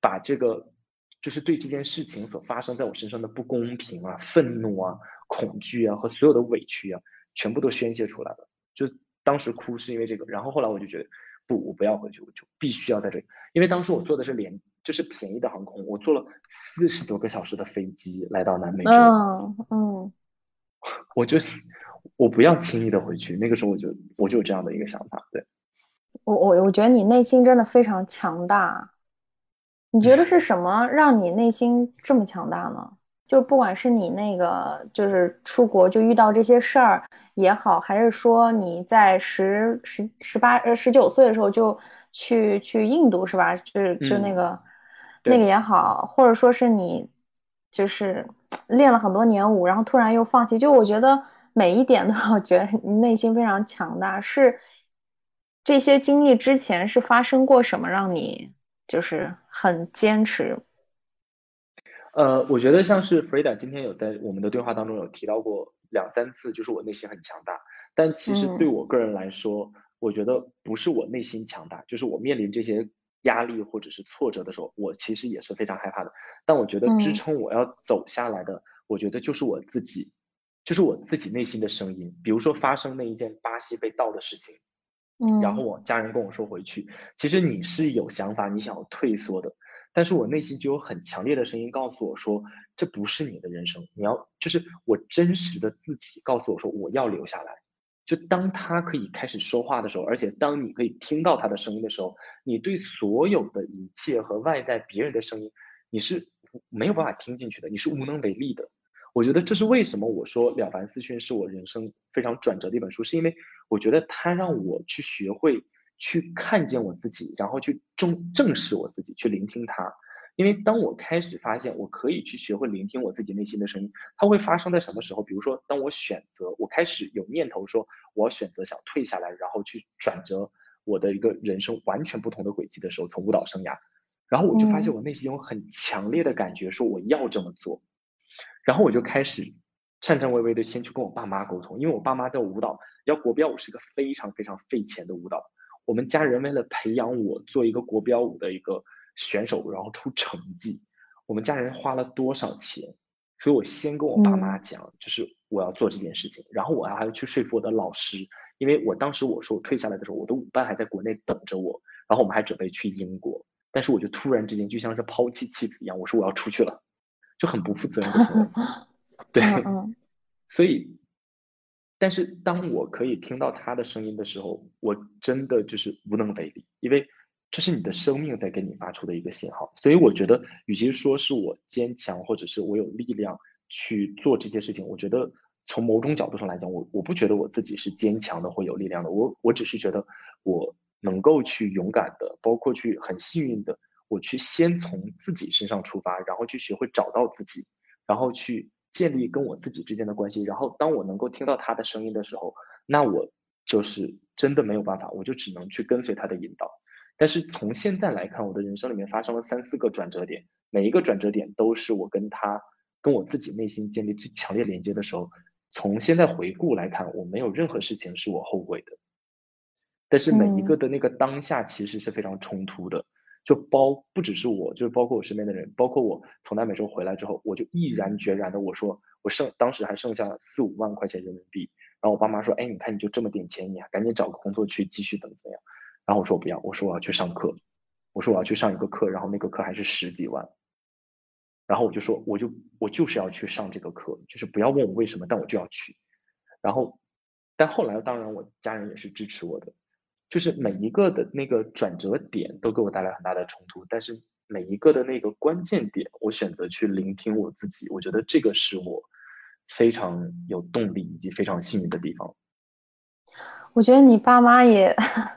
把这个，就是对这件事情所发生在我身上的不公平啊、愤怒啊、恐惧啊和所有的委屈啊，全部都宣泄出来了。就当时哭是因为这个，然后后来我就觉得不，我不要回去，我就必须要在这里，因为当时我坐的是连。就是便宜的航空，我坐了四十多个小时的飞机来到南美洲。嗯嗯，我就我不要轻易的回去。那个时候我就我就有这样的一个想法。对，我我我觉得你内心真的非常强大。你觉得是什么让你内心这么强大呢？就不管是你那个就是出国就遇到这些事儿也好，还是说你在十十十八呃十九岁的时候就去去印度是吧？就就那个。那个也好，或者说是你，就是练了很多年舞，然后突然又放弃。就我觉得每一点都让我觉得你内心非常强大。是这些经历之前是发生过什么让你就是很坚持？呃，我觉得像是 Frida 今天有在我们的对话当中有提到过两三次，就是我内心很强大。但其实对我个人来说，我觉得不是我内心强大，就是我面临这些。压力或者是挫折的时候，我其实也是非常害怕的。但我觉得支撑我要走下来的，我觉得就是我自己，就是我自己内心的声音。比如说发生那一件巴西被盗的事情，嗯，然后我家人跟我说回去，其实你是有想法，你想要退缩的，但是我内心就有很强烈的声音告诉我说，这不是你的人生，你要就是我真实的自己告诉我说，我要留下来。就当他可以开始说话的时候，而且当你可以听到他的声音的时候，你对所有的一切和外在别人的声音，你是没有办法听进去的，你是无能为力的。我觉得这是为什么我说《了凡四训》是我人生非常转折的一本书，是因为我觉得它让我去学会去看见我自己，然后去正正视我自己，去聆听它。因为当我开始发现我可以去学会聆听我自己内心的声音，它会发生在什么时候？比如说，当我选择，我开始有念头说我要选择想退下来，然后去转折我的一个人生完全不同的轨迹的时候，从舞蹈生涯，然后我就发现我内心有很强烈的感觉，说我要这么做，然后我就开始颤颤巍巍的先去跟我爸妈沟通，因为我爸妈在舞蹈，你知道国标舞是一个非常非常费钱的舞蹈，我们家人为了培养我做一个国标舞的一个。选手，然后出成绩，我们家人花了多少钱？所以我先跟我爸妈讲，就是我要做这件事情，然后我还要去说服我的老师，因为我当时我说我退下来的时候，我的舞伴还在国内等着我，然后我们还准备去英国，但是我就突然之间就像是抛弃妻子一样，我说我要出去了，就很不负责任的行为。对，所以，但是当我可以听到他的声音的时候，我真的就是无能为力，因为。这是你的生命在给你发出的一个信号，所以我觉得，与其说是我坚强，或者是我有力量去做这些事情，我觉得从某种角度上来讲，我我不觉得我自己是坚强的或有力量的，我我只是觉得我能够去勇敢的，包括去很幸运的，我去先从自己身上出发，然后去学会找到自己，然后去建立跟我自己之间的关系，然后当我能够听到他的声音的时候，那我就是真的没有办法，我就只能去跟随他的引导。但是从现在来看，我的人生里面发生了三四个转折点，每一个转折点都是我跟他、跟我自己内心建立最强烈连接的时候。从现在回顾来看，我没有任何事情是我后悔的。但是每一个的那个当下其实是非常冲突的，就包不只是我，就是包括我身边的人，包括我从南美洲回来之后，我就毅然决然的我说我剩当时还剩下四五万块钱人民币，然后我爸妈说，哎，你看你就这么点钱，你还赶紧找个工作去继续怎么怎么样。然后我说我不要，我说我要去上课，我说我要去上一个课，然后那个课还是十几万，然后我就说我就我就是要去上这个课，就是不要问我为什么，但我就要去。然后，但后来当然我家人也是支持我的，就是每一个的那个转折点都给我带来很大的冲突，但是每一个的那个关键点，我选择去聆听我自己，我觉得这个是我非常有动力以及非常幸运的地方。我觉得你爸妈也。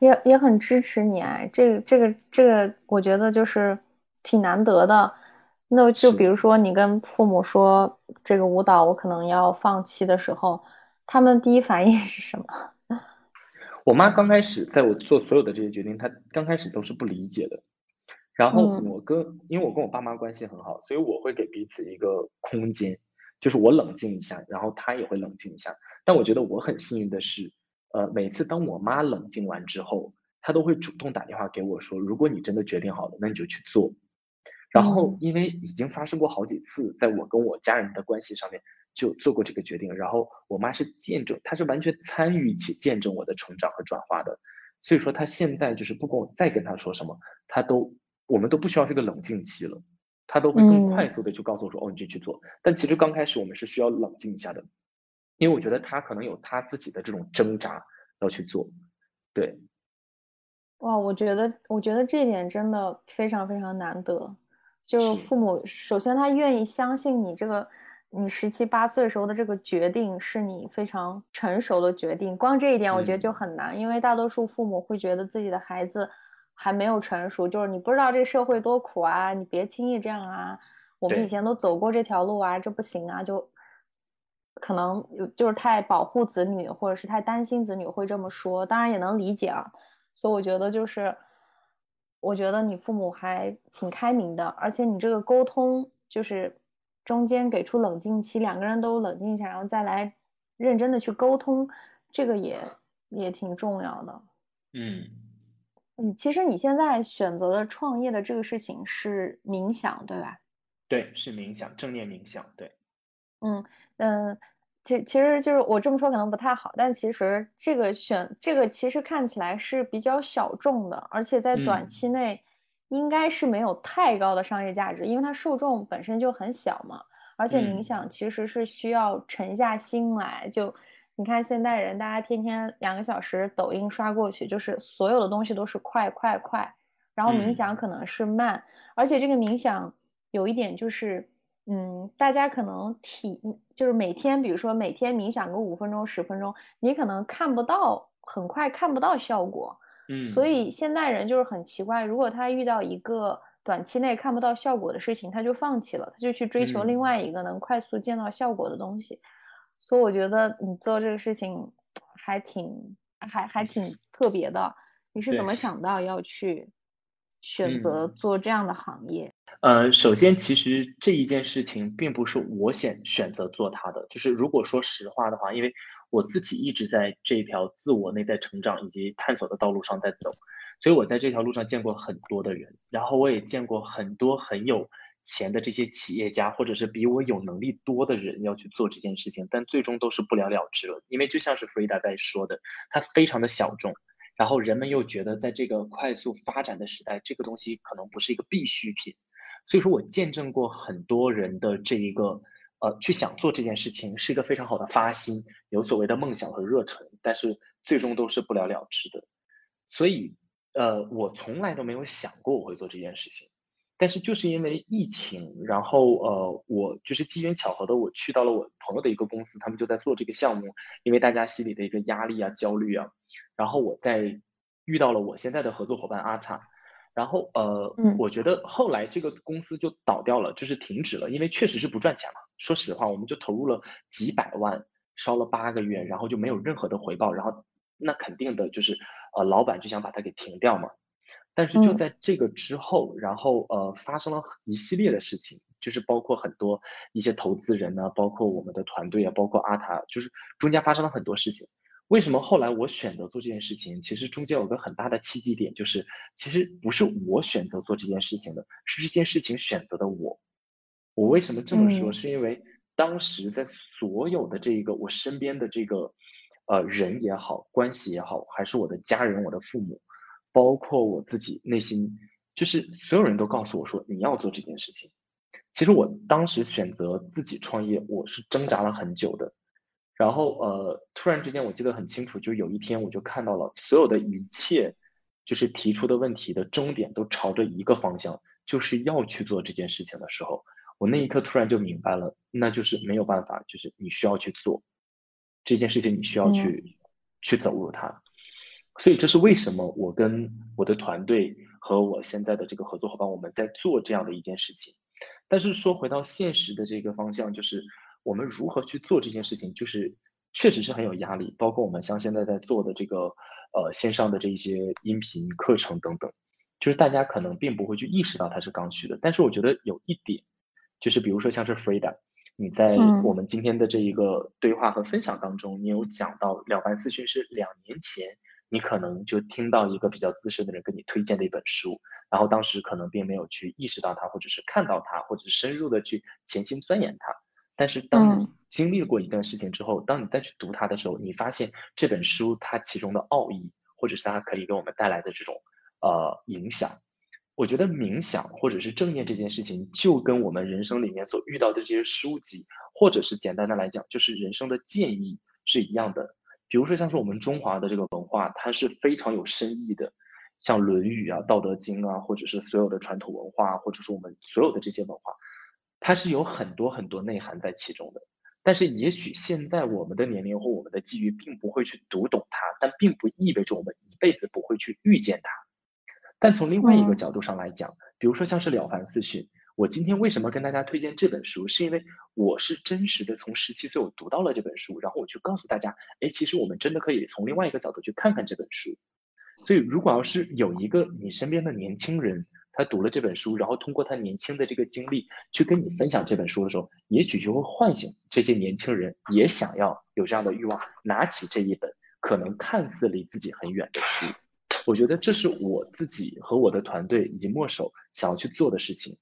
也也很支持你哎，这个这个这个，我觉得就是挺难得的。那就比如说你跟父母说这个舞蹈我可能要放弃的时候，他们第一反应是什么？我妈刚开始在我做所有的这些决定，她刚开始都是不理解的。然后我跟，因为我跟我爸妈关系很好，所以我会给彼此一个空间，就是我冷静一下，然后她也会冷静一下。但我觉得我很幸运的是，呃，每次当我妈冷静完之后，她都会主动打电话给我说，如果你真的决定好了，那你就去做。然后因为已经发生过好几次，在我跟我家人的关系上面就做过这个决定，然后我妈是见证，她是完全参与且见证我的成长和转化的。所以说她现在就是不管我再跟她说什么，她都。我们都不需要这个冷静期了，她都会更快速的去告诉我说：“哦，你就去做。”但其实刚开始我们是需要冷静一下的，因为我觉得他可能有他自己的这种挣扎要去做。对，哇，我觉得，我觉得这一点真的非常非常难得。就父母，首先他愿意相信你这个，你十七八岁时候的这个决定是你非常成熟的决定。光这一点，我觉得就很难，因为大多数父母会觉得自己的孩子。还没有成熟，就是你不知道这社会多苦啊！你别轻易这样啊！我们以前都走过这条路啊，这不行啊！就可能就是太保护子女，或者是太担心子女会这么说，当然也能理解啊。所以我觉得就是，我觉得你父母还挺开明的，而且你这个沟通就是中间给出冷静期，两个人都冷静一下，然后再来认真的去沟通，这个也也挺重要的。嗯。嗯，其实你现在选择的创业的这个事情是冥想，对吧？对，是冥想，正念冥想。对，嗯嗯，其其实就是我这么说可能不太好，但其实这个选这个其实看起来是比较小众的，而且在短期内应该是没有太高的商业价值，因为它受众本身就很小嘛。而且冥想其实是需要沉下心来就。你看现代人，大家天天两个小时抖音刷过去，就是所有的东西都是快快快，然后冥想可能是慢，而且这个冥想有一点就是，嗯，大家可能体就是每天，比如说每天冥想个五分钟、十分钟，你可能看不到，很快看不到效果，嗯，所以现代人就是很奇怪，如果他遇到一个短期内看不到效果的事情，他就放弃了，他就去追求另外一个能快速见到效果的东西。所以我觉得你做这个事情还挺还还挺 特别的。你是怎么想到要去选择做这样的行业？呃，首先，其实这一件事情并不是我选选择做它的。就是如果说实话的话，因为我自己一直在这条自我内在成长以及探索的道路上在走，所以我在这条路上见过很多的人，然后我也见过很多很有。钱的这些企业家，或者是比我有能力多的人要去做这件事情，但最终都是不了了之了。因为就像是弗里达在说的，它非常的小众，然后人们又觉得在这个快速发展的时代，这个东西可能不是一个必需品。所以说我见证过很多人的这一个，呃，去想做这件事情是一个非常好的发心，有所谓的梦想和热忱，但是最终都是不了了之的。所以，呃，我从来都没有想过我会做这件事情。但是就是因为疫情，然后呃，我就是机缘巧合的，我去到了我朋友的一个公司，他们就在做这个项目。因为大家心里的一个压力啊、焦虑啊，然后我在遇到了我现在的合作伙伴阿灿，然后呃，我觉得后来这个公司就倒掉了，就是停止了，因为确实是不赚钱嘛。说实话，我们就投入了几百万，烧了八个月，然后就没有任何的回报，然后那肯定的就是呃，老板就想把它给停掉嘛。但是就在这个之后，然后呃发生了一系列的事情，就是包括很多一些投资人呢，包括我们的团队啊，包括阿塔，就是中间发生了很多事情。为什么后来我选择做这件事情？其实中间有个很大的契机点，就是其实不是我选择做这件事情的，是这件事情选择的我。我为什么这么说？是因为当时在所有的这个我身边的这个呃人也好，关系也好，还是我的家人，我的父母。包括我自己内心，就是所有人都告诉我说你要做这件事情。其实我当时选择自己创业，我是挣扎了很久的。然后呃，突然之间我记得很清楚，就有一天我就看到了所有的一切，就是提出的问题的终点都朝着一个方向，就是要去做这件事情的时候，我那一刻突然就明白了，那就是没有办法，就是你需要去做这件事情，你需要去去走入它。所以这是为什么我跟我的团队和我现在的这个合作伙伴，我们在做这样的一件事情。但是说回到现实的这个方向，就是我们如何去做这件事情，就是确实是很有压力。包括我们像现在在做的这个呃线上的这些音频课程等等，就是大家可能并不会去意识到它是刚需的。但是我觉得有一点，就是比如说像是 Frida，你在我们今天的这一个对话和分享当中，你有讲到《了凡四训》是两年前。你可能就听到一个比较资深的人给你推荐的一本书，然后当时可能并没有去意识到它，或者是看到它，或者是深入的去潜心钻研它。但是当你经历过一段事情之后，当你再去读它的时候，你发现这本书它其中的奥义，或者是它可以给我们带来的这种呃影响。我觉得冥想或者是正念这件事情，就跟我们人生里面所遇到的这些书籍，或者是简单的来讲，就是人生的建议是一样的。比如说，像是我们中华的这个文化，它是非常有深意的，像《论语》啊、《道德经》啊，或者是所有的传统文化，或者是我们所有的这些文化，它是有很多很多内涵在其中的。但是，也许现在我们的年龄或我们的际遇并不会去读懂它，但并不意味着我们一辈子不会去遇见它。但从另外一个角度上来讲，比如说像是《了凡四训》。我今天为什么跟大家推荐这本书？是因为我是真实的从十七岁我读到了这本书，然后我去告诉大家，哎，其实我们真的可以从另外一个角度去看看这本书。所以，如果要是有一个你身边的年轻人，他读了这本书，然后通过他年轻的这个经历去跟你分享这本书的时候，也许就会唤醒这些年轻人也想要有这样的欲望，拿起这一本可能看似离自己很远的书。我觉得这是我自己和我的团队以及墨守想要去做的事情。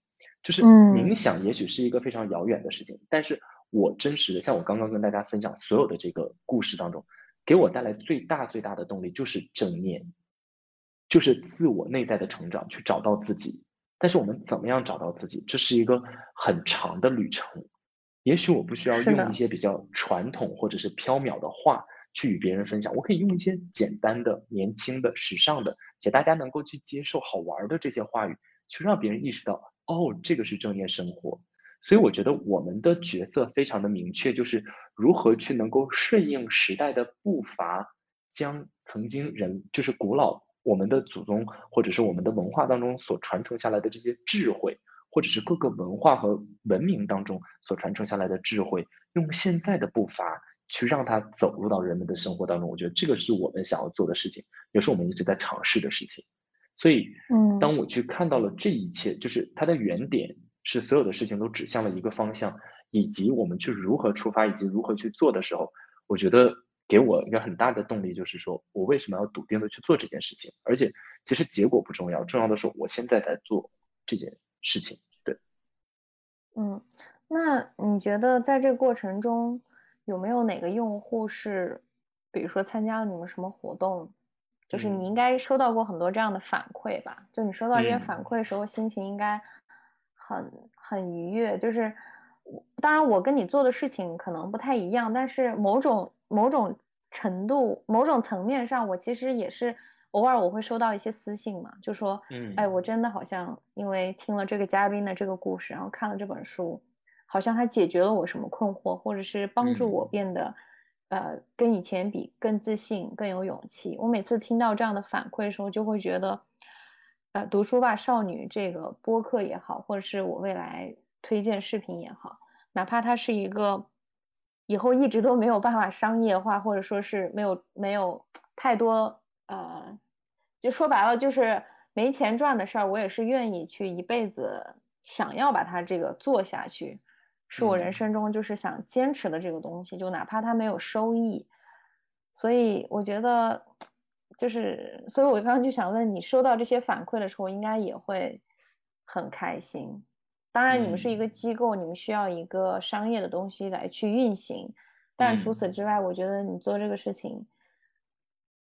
就是冥想，也许是一个非常遥远的事情，但是我真实的，像我刚刚跟大家分享所有的这个故事当中，给我带来最大最大的动力就是正念，就是自我内在的成长，去找到自己。但是我们怎么样找到自己？这是一个很长的旅程。也许我不需要用一些比较传统或者是缥缈的话去与别人分享，我可以用一些简单的、年轻的、时尚的，且大家能够去接受、好玩的这些话语，去让别人意识到。哦，这个是正念生活，所以我觉得我们的角色非常的明确，就是如何去能够顺应时代的步伐，将曾经人就是古老我们的祖宗或者是我们的文化当中所传承下来的这些智慧，或者是各个文化和文明当中所传承下来的智慧，用现在的步伐去让它走入到人们的生活当中。我觉得这个是我们想要做的事情，也是我们一直在尝试的事情。所以，嗯，当我去看到了这一切，就是它的原点是所有的事情都指向了一个方向，以及我们去如何出发，以及如何去做的时候，我觉得给我一个很大的动力，就是说我为什么要笃定的去做这件事情。而且，其实结果不重要，重要的是我现在在做这件事情。对，嗯，那你觉得在这个过程中，有没有哪个用户是，比如说参加了你们什么活动？就是你应该收到过很多这样的反馈吧？就你收到这些反馈的时候，心情应该很很愉悦。就是当然我跟你做的事情可能不太一样，但是某种某种程度、某种层面上，我其实也是偶尔我会收到一些私信嘛，就说，嗯，哎，我真的好像因为听了这个嘉宾的这个故事，然后看了这本书，好像它解决了我什么困惑，或者是帮助我变得。呃，跟以前比更自信、更有勇气。我每次听到这样的反馈的时候，就会觉得，呃，读书吧少女这个播客也好，或者是我未来推荐视频也好，哪怕它是一个以后一直都没有办法商业化，或者说是没有没有太多呃，就说白了就是没钱赚的事儿，我也是愿意去一辈子想要把它这个做下去。是我人生中就是想坚持的这个东西，就哪怕它没有收益，所以我觉得，就是，所以我刚刚就想问你，收到这些反馈的时候，应该也会很开心。当然，你们是一个机构，你们需要一个商业的东西来去运行，但除此之外，我觉得你做这个事情，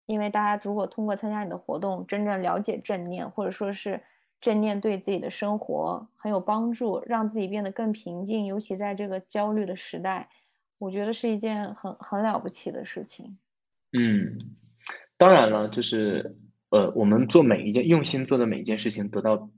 因为大家如果通过参加你的活动，真正了解正念，或者说是。正念对自己的生活很有帮助，让自己变得更平静，尤其在这个焦虑的时代，我觉得是一件很很了不起的事情。嗯，当然了，就是呃，我们做每一件用心做的每一件事情，得到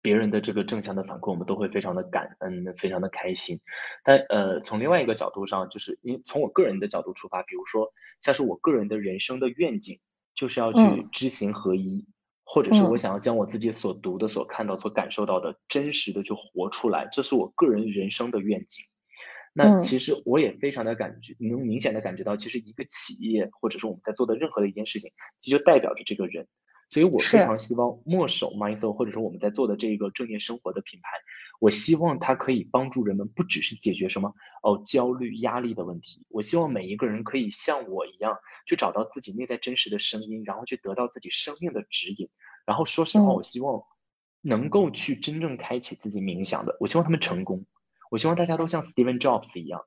别人的这个正向的反馈，我们都会非常的感恩，非常的开心。但呃，从另外一个角度上，就是因从我个人的角度出发，比如说像是我个人的人生的愿景，就是要去知行合一。或者是我想要将我自己所读的、所看到、所感受到的真实的去活出来，这是我个人人生的愿景。那其实我也非常的感觉，能明显的感觉到，其实一个企业或者说我们在做的任何的一件事情，其实就代表着这个人。所以我非常希望墨守 mindset，或者说我们在做的这个正念生活的品牌，我希望它可以帮助人们，不只是解决什么哦焦虑、压力的问题。我希望每一个人可以像我一样，去找到自己内在真实的声音，然后去得到自己生命的指引。然后说实话，我希望能够去真正开启自己冥想的。我希望他们成功。我希望大家都像 Steven Jobs 一样，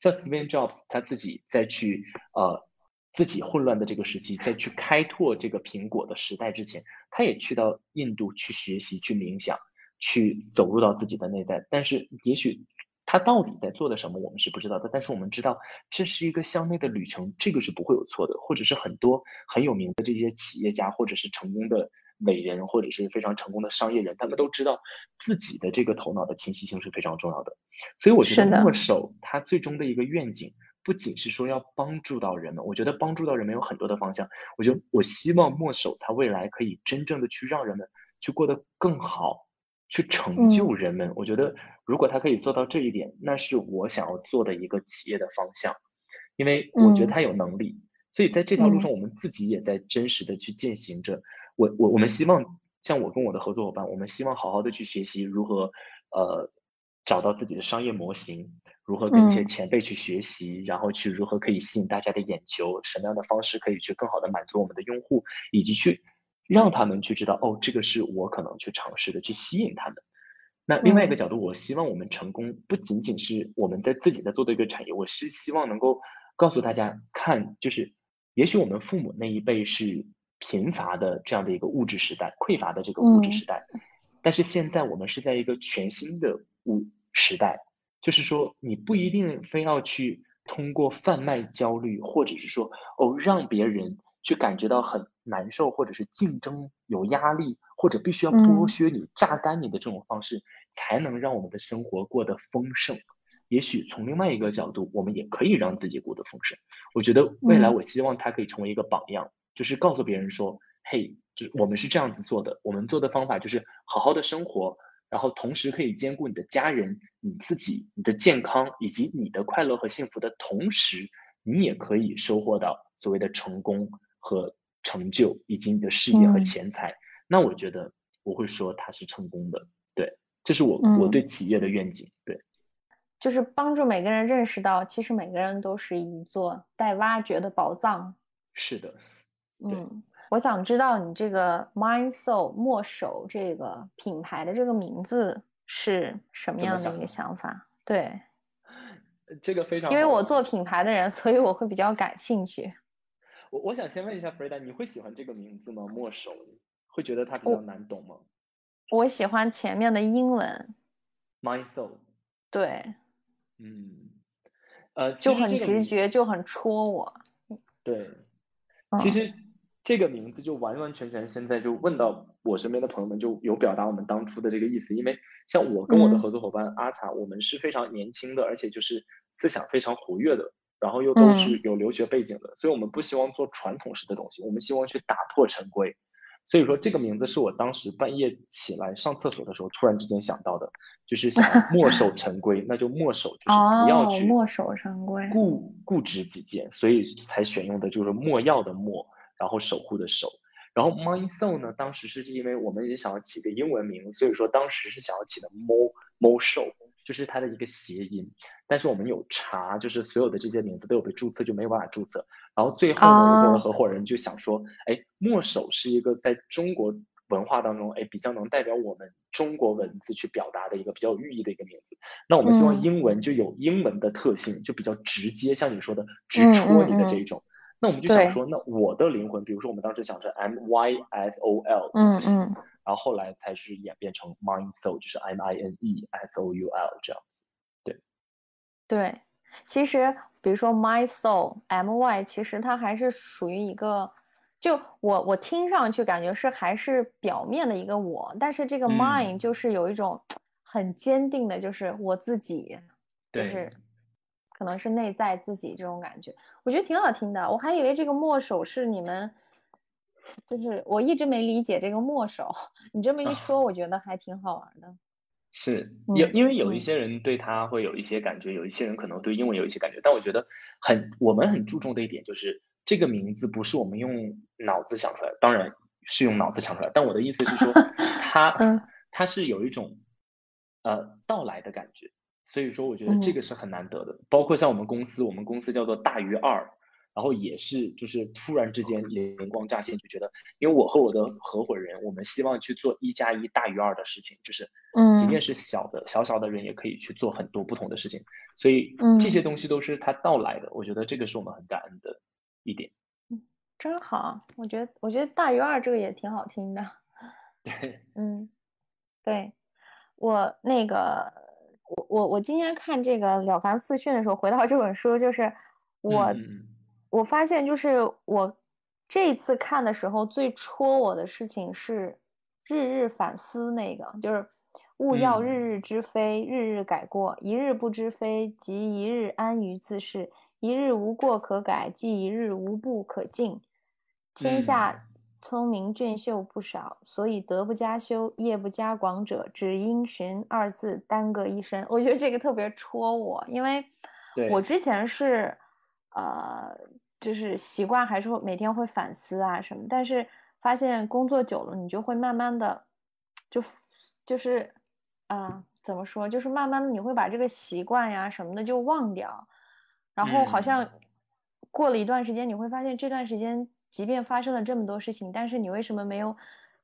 像 Steven Jobs 他自己再去呃。自己混乱的这个时期，在去开拓这个苹果的时代之前，他也去到印度去学习、去冥想、去走入到自己的内在。但是，也许他到底在做的什么，我们是不知道的。但是我们知道，这是一个向内的旅程，这个是不会有错的。或者是很多很有名的这些企业家，或者是成功的伟人，或者是非常成功的商业人，他们都知道自己的这个头脑的清晰性是非常重要的。所以，我觉得墨守他最终的一个愿景。不仅是说要帮助到人们，我觉得帮助到人们有很多的方向。我觉得我希望墨守他未来可以真正的去让人们去过得更好，去成就人们。我觉得如果他可以做到这一点，那是我想要做的一个企业的方向，因为我觉得他有能力。所以在这条路上，我们自己也在真实的去践行着。我我我们希望像我跟我的合作伙伴，我们希望好好的去学习如何呃找到自己的商业模型。如何跟一些前辈去学习，然后去如何可以吸引大家的眼球，什么样的方式可以去更好的满足我们的用户，以及去让他们去知道，哦，这个是我可能去尝试的，去吸引他们。那另外一个角度，我希望我们成功不仅仅是我们在自己在做的一个产业，我是希望能够告诉大家，看，就是也许我们父母那一辈是贫乏的这样的一个物质时代，匮乏的这个物质时代，但是现在我们是在一个全新的物时代。就是说，你不一定非要去通过贩卖焦虑，或者是说哦，让别人去感觉到很难受，或者是竞争有压力，或者必须要剥削你、榨干你的这种方式，才能让我们的生活过得丰盛。也许从另外一个角度，我们也可以让自己过得丰盛。我觉得未来，我希望它可以成为一个榜样，就是告诉别人说：“嘿，就是我们是这样子做的，我们做的方法就是好好的生活。”然后同时可以兼顾你的家人、你自己、你的健康以及你的快乐和幸福的同时，你也可以收获到所谓的成功和成就，以及你的事业和钱财。那我觉得我会说他是成功的。对，这是我我对企业的愿景。对，就是帮助每个人认识到，其实每个人都是一座待挖掘的宝藏。是的，嗯。我想知道你这个 Mind Soul 墨守这个品牌的这个名字是什么样的一个想法？对，这个非常，因为我做品牌的人，所以我会比较感兴趣。我我想先问一下 Freda，你会喜欢这个名字吗？墨守，会觉得它比较难懂吗？我喜欢前面的英文 Mind Soul。对，嗯，呃，就很直觉，就很戳我。对，其实。这个名字就完完全全现在就问到我身边的朋友们就有表达我们当初的这个意思，因为像我跟我的合作伙伴阿查，我们是非常年轻的，而且就是思想非常活跃的，然后又都是有留学背景的，所以我们不希望做传统式的东西，我们希望去打破陈规。所以说这个名字是我当时半夜起来上厕所的时候突然之间想到的，就是想 墨守成规，那就墨守就是不要去墨守成规，固固执己见，所以才选用的就是墨药的墨。然后守护的守，然后 Mind Soul 呢？当时是因为我们也想要起个英文名，所以说当时是想要起的 Mo Mo Show，就是它的一个谐音。但是我们有查，就是所有的这些名字都有被注册，就没有办法注册。然后最后呢，我的合伙人就想说，哎，墨守是一个在中国文化当中，哎，比较能代表我们中国文字去表达的一个比较有寓意的一个名字。那我们希望英文就有英文的特性，就比较直接，像你说的直戳你的这种。那我们就想说，那我的灵魂，比如说我们当时想成 M Y S O L，嗯嗯，然后后来才是演变成 Mind Soul，就是 M I N E S O U L 这样子。对，对，其实比如说 My Soul M Y，其实它还是属于一个，就我我听上去感觉是还是表面的一个我，但是这个 Mind 就是有一种很坚定的，就是我自己，就是。可能是内在自己这种感觉，我觉得挺好听的。我还以为这个墨守是你们就是我一直没理解这个墨守，你这么一说，我觉得还挺好玩的。是，有因为有一些人对他会有一些感觉，有一些人可能对英文有一些感觉，但我觉得很，我们很注重的一点就是这个名字不是我们用脑子想出来的，当然是用脑子想出来，但我的意思是说，它它是有一种呃到来的感觉，所以说我觉得这个是很难得的。包括像我们公司，我们公司叫做大于二。然后也是，就是突然之间灵光乍现，就觉得，因为我和我的合伙人，我们希望去做一加一大于二的事情，就是，嗯，即便是小的小小的人也可以去做很多不同的事情，所以这些东西都是他到来的，我觉得这个是我们很感恩的一点。嗯，真好，我觉得我觉得大于二这个也挺好听的。对，嗯，对我那个我我我今天看这个《了凡四训》的时候，回到这本书，就是我。我发现，就是我这次看的时候，最戳我的事情是日日反思那个，就是勿要日日之非，日日改过；一日不知非，即一日安于自是；一日无过可改，即一日无不可进。天下聪明俊秀不少，所以德不加修，业不加广者，只因循二字耽搁一生。我觉得这个特别戳我，因为我之前是。呃，就是习惯还是会每天会反思啊什么，但是发现工作久了，你就会慢慢的，就就是啊，怎么说，就是慢慢的你会把这个习惯呀什么的就忘掉，然后好像过了一段时间，你会发现这段时间即便发生了这么多事情，但是你为什么没有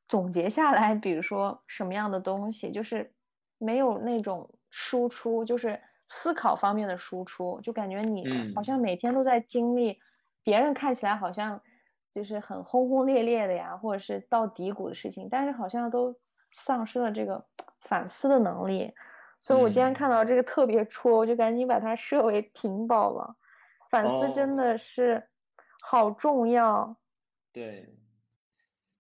总结下来？比如说什么样的东西，就是没有那种输出，就是。思考方面的输出，就感觉你好像每天都在经历，别人看起来好像就是很轰轰烈烈的呀，或者是到低谷的事情，但是好像都丧失了这个反思的能力。所以我今天看到这个特别戳，我就赶紧把它设为屏保了。反思真的是好重要。对。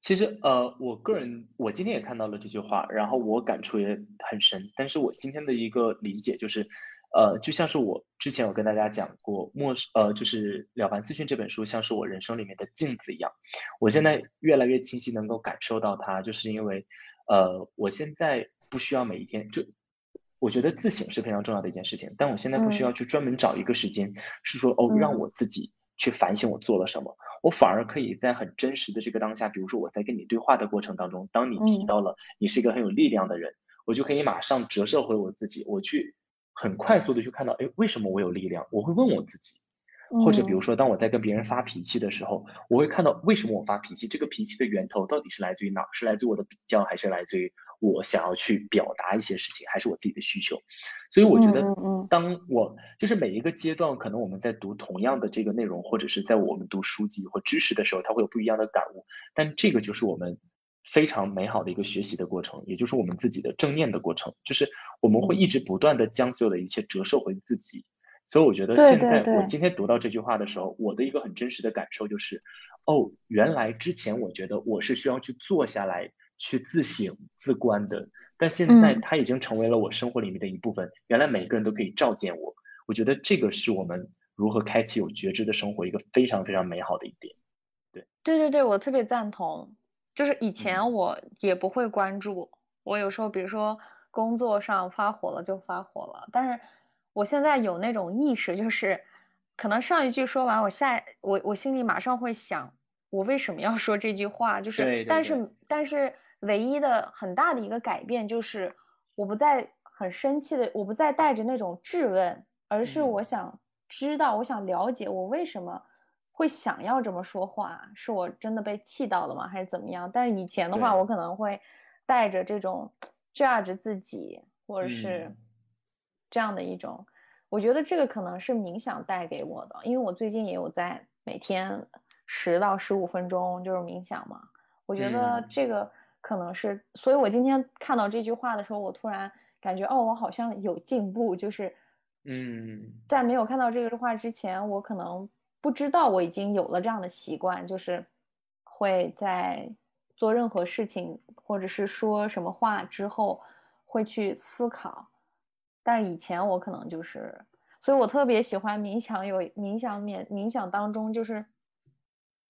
其实，呃，我个人我今天也看到了这句话，然后我感触也很深。但是我今天的一个理解就是，呃，就像是我之前有跟大家讲过，末呃，就是《了凡四训》这本书像是我人生里面的镜子一样。我现在越来越清晰能够感受到它，就是因为，呃，我现在不需要每一天就，我觉得自省是非常重要的一件事情，但我现在不需要去专门找一个时间，是说哦，让我自己去反省我做了什么。我反而可以在很真实的这个当下，比如说我在跟你对话的过程当中，当你提到了你是一个很有力量的人，我就可以马上折射回我自己，我去很快速的去看到，哎，为什么我有力量？我会问我自己。或者比如说，当我在跟别人发脾气的时候，我会看到为什么我发脾气，这个脾气的源头到底是来自于哪？是来自于我的比较，还是来自于我想要去表达一些事情，还是我自己的需求？所以我觉得，当我就是每一个阶段，可能我们在读同样的这个内容，或者是在我们读书籍或知识的时候，它会有不一样的感悟。但这个就是我们非常美好的一个学习的过程，也就是我们自己的正念的过程，就是我们会一直不断的将所有的一切折射回自己。所以我觉得现在我今天读到这句话的时候，我的一个很真实的感受就是，哦，原来之前我觉得我是需要去坐下来去自省自观的，但现在它已经成为了我生活里面的一部分。原来每个人都可以照见我，我觉得这个是我们如何开启有觉知的生活一个非常非常美好的一点。对，对对对，我特别赞同。就是以前我也不会关注，我有时候比如说工作上发火了就发火了，但是。我现在有那种意识，就是可能上一句说完，我下我我心里马上会想，我为什么要说这句话？就是，但是但是唯一的很大的一个改变就是，我不再很生气的，我不再带着那种质问，而是我想知道，我想了解我为什么会想要这么说话，是我真的被气到了吗，还是怎么样？但是以前的话，我可能会带着这种 judge 自己，或者是。这样的一种，我觉得这个可能是冥想带给我的，因为我最近也有在每天十到十五分钟就是冥想嘛。我觉得这个可能是，所以我今天看到这句话的时候，我突然感觉，哦，我好像有进步。就是，嗯，在没有看到这个话之前，我可能不知道我已经有了这样的习惯，就是会在做任何事情或者是说什么话之后，会去思考。但是以前我可能就是，所以我特别喜欢冥想。有冥想冥冥想当中，就是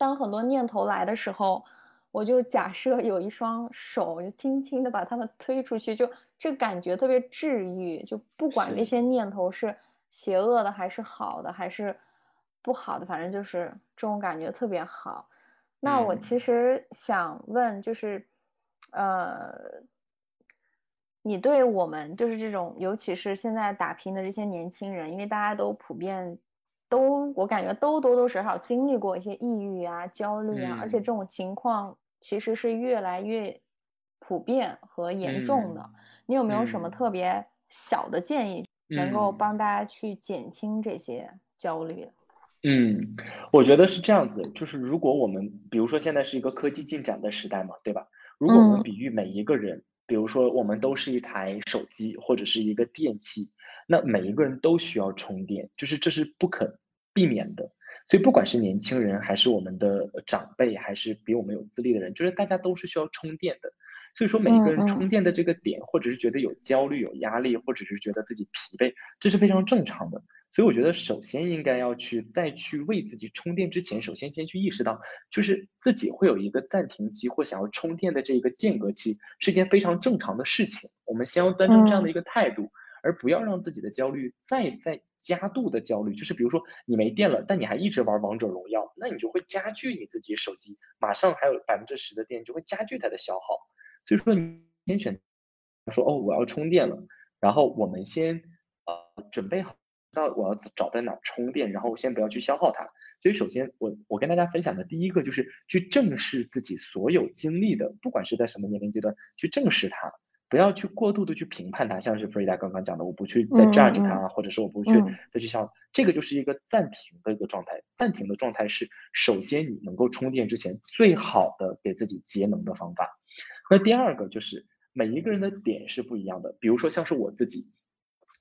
当很多念头来的时候，我就假设有一双手，就轻轻的把它们推出去，就这感觉特别治愈。就不管这些念头是邪恶的还是好的，还是不好的，反正就是这种感觉特别好。那我其实想问，就是，呃，你对我们就是这种，尤其是现在打拼的这些年轻人，因为大家都普遍都，我感觉都多多少少经历过一些抑郁啊、焦虑啊，而且这种情况其实是越来越普遍和严重的。你有没有什么特别小的建议，能够帮大家去减轻这些焦虑？嗯，我觉得是这样子，就是如果我们比如说现在是一个科技进展的时代嘛，对吧？如果我们比喻每一个人，比如说我们都是一台手机或者是一个电器，那每一个人都需要充电，就是这是不可避免的。所以不管是年轻人还是我们的长辈，还是比我们有资历的人，就是大家都是需要充电的。所以说每个人充电的这个点，或者是觉得有焦虑、有压力，或者是觉得自己疲惫，这是非常正常的。所以我觉得，首先应该要去在去为自己充电之前，首先先去意识到，就是自己会有一个暂停期或想要充电的这个间隔期，是一件非常正常的事情。我们先要端正这样的一个态度，而不要让自己的焦虑再再加度的焦虑。就是比如说你没电了，但你还一直玩王者荣耀，那你就会加剧你自己手机马上还有百分之十的电，就会加剧它的消耗。所以说你先选，说哦我要充电了，然后我们先呃准备好。知道我要找在哪充电，然后先不要去消耗它。所以首先，我我跟大家分享的第一个就是去正视自己所有经历的，不管是在什么年龄阶段，去正视它，不要去过度的去评判它。像是弗瑞达刚刚讲的，我不去再 judge 它，或者是我不去再去想，这个就是一个暂停的一个状态。暂停的状态是，首先你能够充电之前，最好的给自己节能的方法。那第二个就是每一个人的点是不一样的，比如说像是我自己。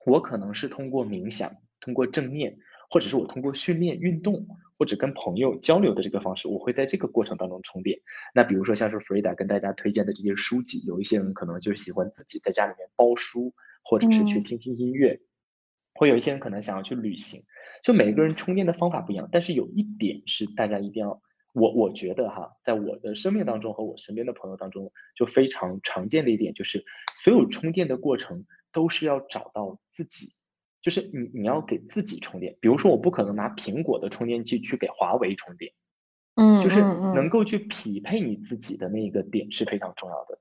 我可能是通过冥想，通过正念，或者是我通过训练、运动，或者跟朋友交流的这个方式，我会在这个过程当中充电。那比如说像是弗瑞达跟大家推荐的这些书籍，有一些人可能就喜欢自己在家里面包书，或者是去听听音乐，会有一些人可能想要去旅行。就每个人充电的方法不一样，但是有一点是大家一定要，我我觉得哈，在我的生命当中和我身边的朋友当中，就非常常见的一点就是，所有充电的过程。都是要找到自己，就是你你要给自己充电。比如说，我不可能拿苹果的充电器去给华为充电，嗯，就是能够去匹配你自己的那个点是非常重要的。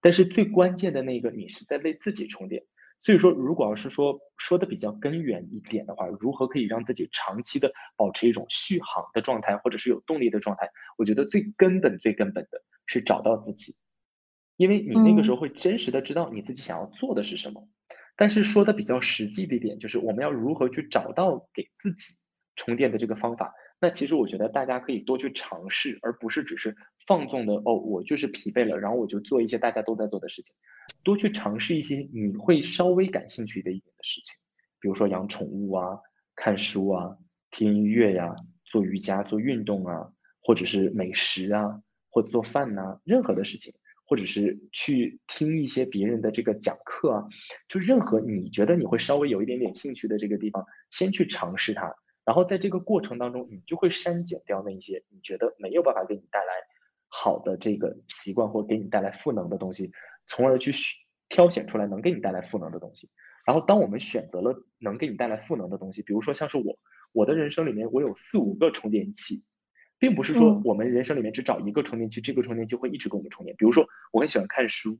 但是最关键的那个，你是在为自己充电。所以说，如果要是说说的比较根源一点的话，如何可以让自己长期的保持一种续航的状态，或者是有动力的状态？我觉得最根本、最根本的是找到自己。因为你那个时候会真实的知道你自己想要做的是什么，但是说的比较实际的一点就是，我们要如何去找到给自己充电的这个方法。那其实我觉得大家可以多去尝试，而不是只是放纵的哦，我就是疲惫了，然后我就做一些大家都在做的事情。多去尝试一些你会稍微感兴趣的一点的事情，比如说养宠物啊、看书啊、听音乐呀、做瑜伽、做运动啊，或者是美食啊，或做饭呐，任何的事情。或者是去听一些别人的这个讲课啊，就任何你觉得你会稍微有一点点兴趣的这个地方，先去尝试它，然后在这个过程当中，你就会删减掉那些你觉得没有办法给你带来好的这个习惯或给你带来赋能的东西，从而去挑选出来能给你带来赋能的东西。然后当我们选择了能给你带来赋能的东西，比如说像是我，我的人生里面我有四五个充电器。并不是说我们人生里面只找一个充电器，这个充电器会一直给我们充电。比如说，我很喜欢看书，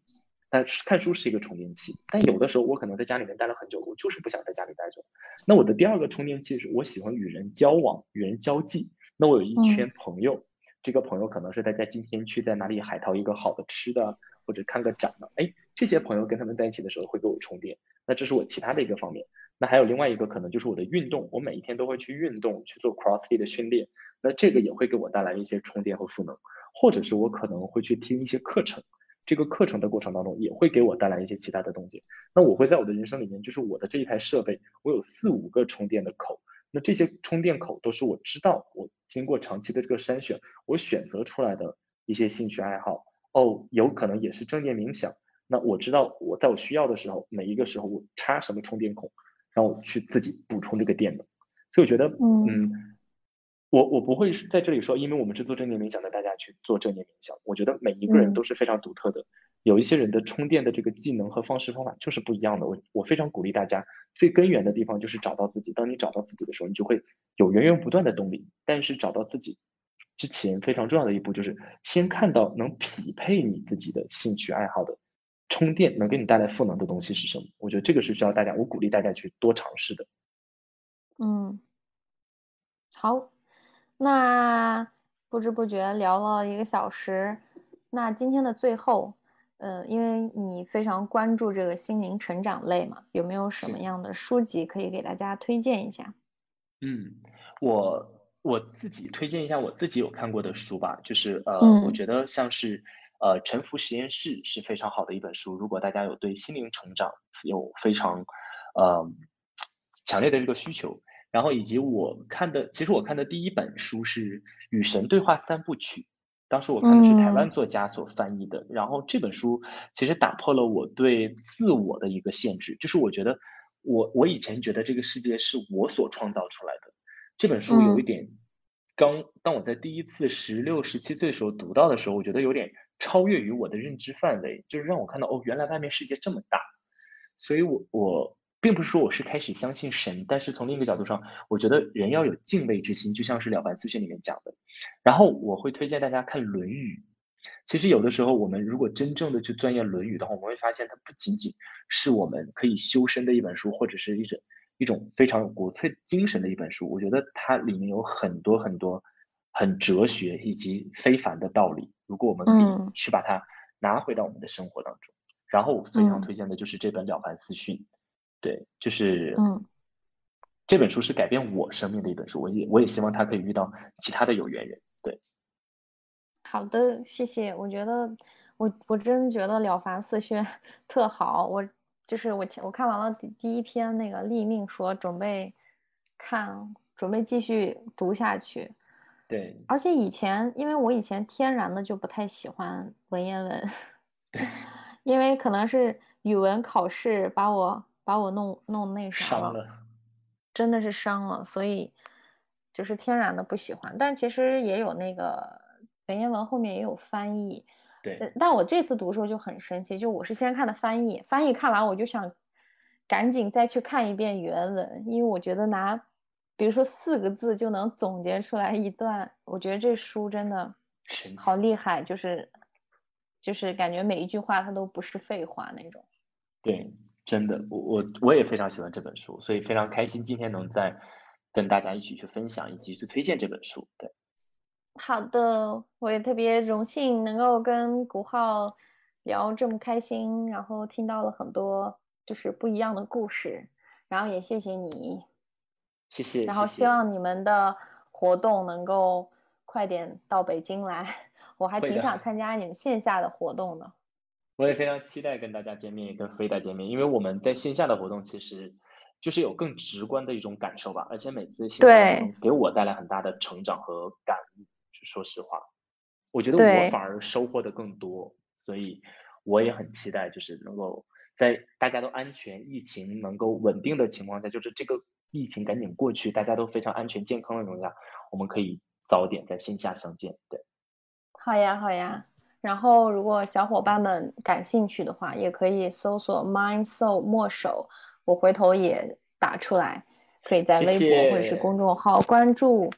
但看书是一个充电器。但有的时候我可能在家里面待了很久，我就是不想在家里待着。那我的第二个充电器是我喜欢与人交往、与人交际。那我有一圈朋友，这个朋友可能是大家今天去在哪里海淘一个好的吃的，或者看个展的？哎，这些朋友跟他们在一起的时候会给我充电。那这是我其他的一个方面。那还有另外一个可能就是我的运动，我每一天都会去运动，去做 CrossFit 的训练。那这个也会给我带来一些充电和赋能，或者是我可能会去听一些课程，这个课程的过程当中也会给我带来一些其他的动静。那我会在我的人生里面，就是我的这一台设备，我有四五个充电的口，那这些充电口都是我知道，我经过长期的这个筛选，我选择出来的一些兴趣爱好。哦，有可能也是正念冥想。那我知道我在我需要的时候，每一个时候我插什么充电孔，让我去自己补充这个电能。所以我觉得，嗯。我我不会在这里说，因为我们是做正念冥想的，大家去做正念冥想。我觉得每一个人都是非常独特的，有一些人的充电的这个技能和方式方法就是不一样的。我我非常鼓励大家，最根源的地方就是找到自己。当你找到自己的时候，你就会有源源不断的动力。但是找到自己之前，非常重要的一步就是先看到能匹配你自己的兴趣爱好的充电，能给你带来赋能的东西是什么。我觉得这个是需要大家，我鼓励大家去多尝试的。嗯，好。那不知不觉聊了一个小时，那今天的最后，呃，因为你非常关注这个心灵成长类嘛，有没有什么样的书籍可以给大家推荐一下？嗯，我我自己推荐一下我自己有看过的书吧，就是呃，我觉得像是呃《沉浮实验室》是非常好的一本书，如果大家有对心灵成长有非常呃强烈的这个需求。然后以及我看的，其实我看的第一本书是《与神对话三部曲》，当时我看的是台湾作家所翻译的。然后这本书其实打破了我对自我的一个限制，就是我觉得我我以前觉得这个世界是我所创造出来的。这本书有一点，刚当我在第一次十六、十七岁时候读到的时候，我觉得有点超越于我的认知范围，就是让我看到哦，原来外面世界这么大。所以我我。并不是说我是开始相信神，但是从另一个角度上，我觉得人要有敬畏之心，就像是《了凡四训》里面讲的。然后我会推荐大家看《论语》。其实有的时候，我们如果真正的去钻研《论语》的话，我们会发现它不仅仅是我们可以修身的一本书，或者是一种一种非常有国粹精神的一本书。我觉得它里面有很多很多很哲学以及非凡的道理。如果我们可以去把它拿回到我们的生活当中，然后我非常推荐的就是这本《了凡四训》。对，就是嗯，这本书是改变我生命的一本书，我也我也希望它可以遇到其他的有缘人。对，好的，谢谢。我觉得我我真觉得《了凡四训》特好，我就是我我看完了第第一篇那个立命说，准备看，准备继续读下去。对，而且以前因为我以前天然的就不太喜欢文言文，因为可能是语文考试把我。把我弄弄那啥了，真的是伤了，所以就是天然的不喜欢。但其实也有那个文言文后面也有翻译，对。但我这次读的时候就很神奇，就我是先看的翻译，翻译看完我就想赶紧再去看一遍原文，因为我觉得拿比如说四个字就能总结出来一段，我觉得这书真的好厉害，就是就是感觉每一句话它都不是废话那种。对。真的，我我我也非常喜欢这本书，所以非常开心今天能在跟大家一起去分享以及去推荐这本书。对，好的，我也特别荣幸能够跟古浩聊这么开心，然后听到了很多就是不一样的故事，然后也谢谢你，谢谢，然后希望你们的活动能够快点到北京来，我还挺想参加你们线下的活动的。我也非常期待跟大家见面，跟飞达见面，因为我们在线下的活动其实就是有更直观的一种感受吧，而且每次线下给我带来很大的成长和感悟。说实话，我觉得我反而收获的更多，所以我也很期待，就是能够在大家都安全、疫情能够稳定的情况下，就是这个疫情赶紧过去，大家都非常安全健康的情况下，我们可以早点在线下相见。对，好呀，好呀。然后，如果小伙伴们感兴趣的话，也可以搜索 “mind soul” 墨手，我回头也打出来，可以在微博或者是公众号关注。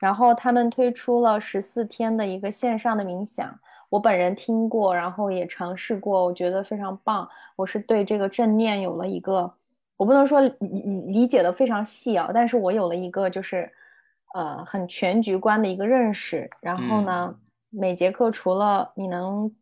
然后他们推出了十四天的一个线上的冥想，我本人听过，然后也尝试过，我觉得非常棒。我是对这个正念有了一个，我不能说理理解的非常细啊，但是我有了一个就是呃很全局观的一个认识。然后呢？每节课除了你能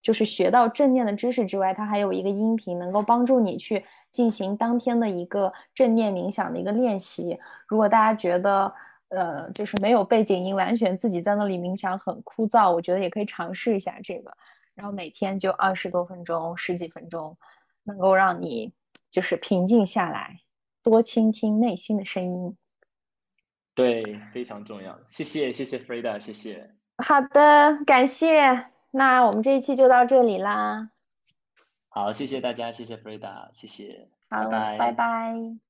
就是学到正念的知识之外，它还有一个音频，能够帮助你去进行当天的一个正念冥想的一个练习。如果大家觉得呃就是没有背景音，完全自己在那里冥想很枯燥，我觉得也可以尝试一下这个。然后每天就二十多分钟、十几分钟，能够让你就是平静下来，多倾听内心的声音。对，非常重要。谢谢，谢谢 Freda，谢谢。好的，感谢。那我们这一期就到这里啦。好，谢谢大家，谢谢 Freda，谢谢，好，拜拜拜。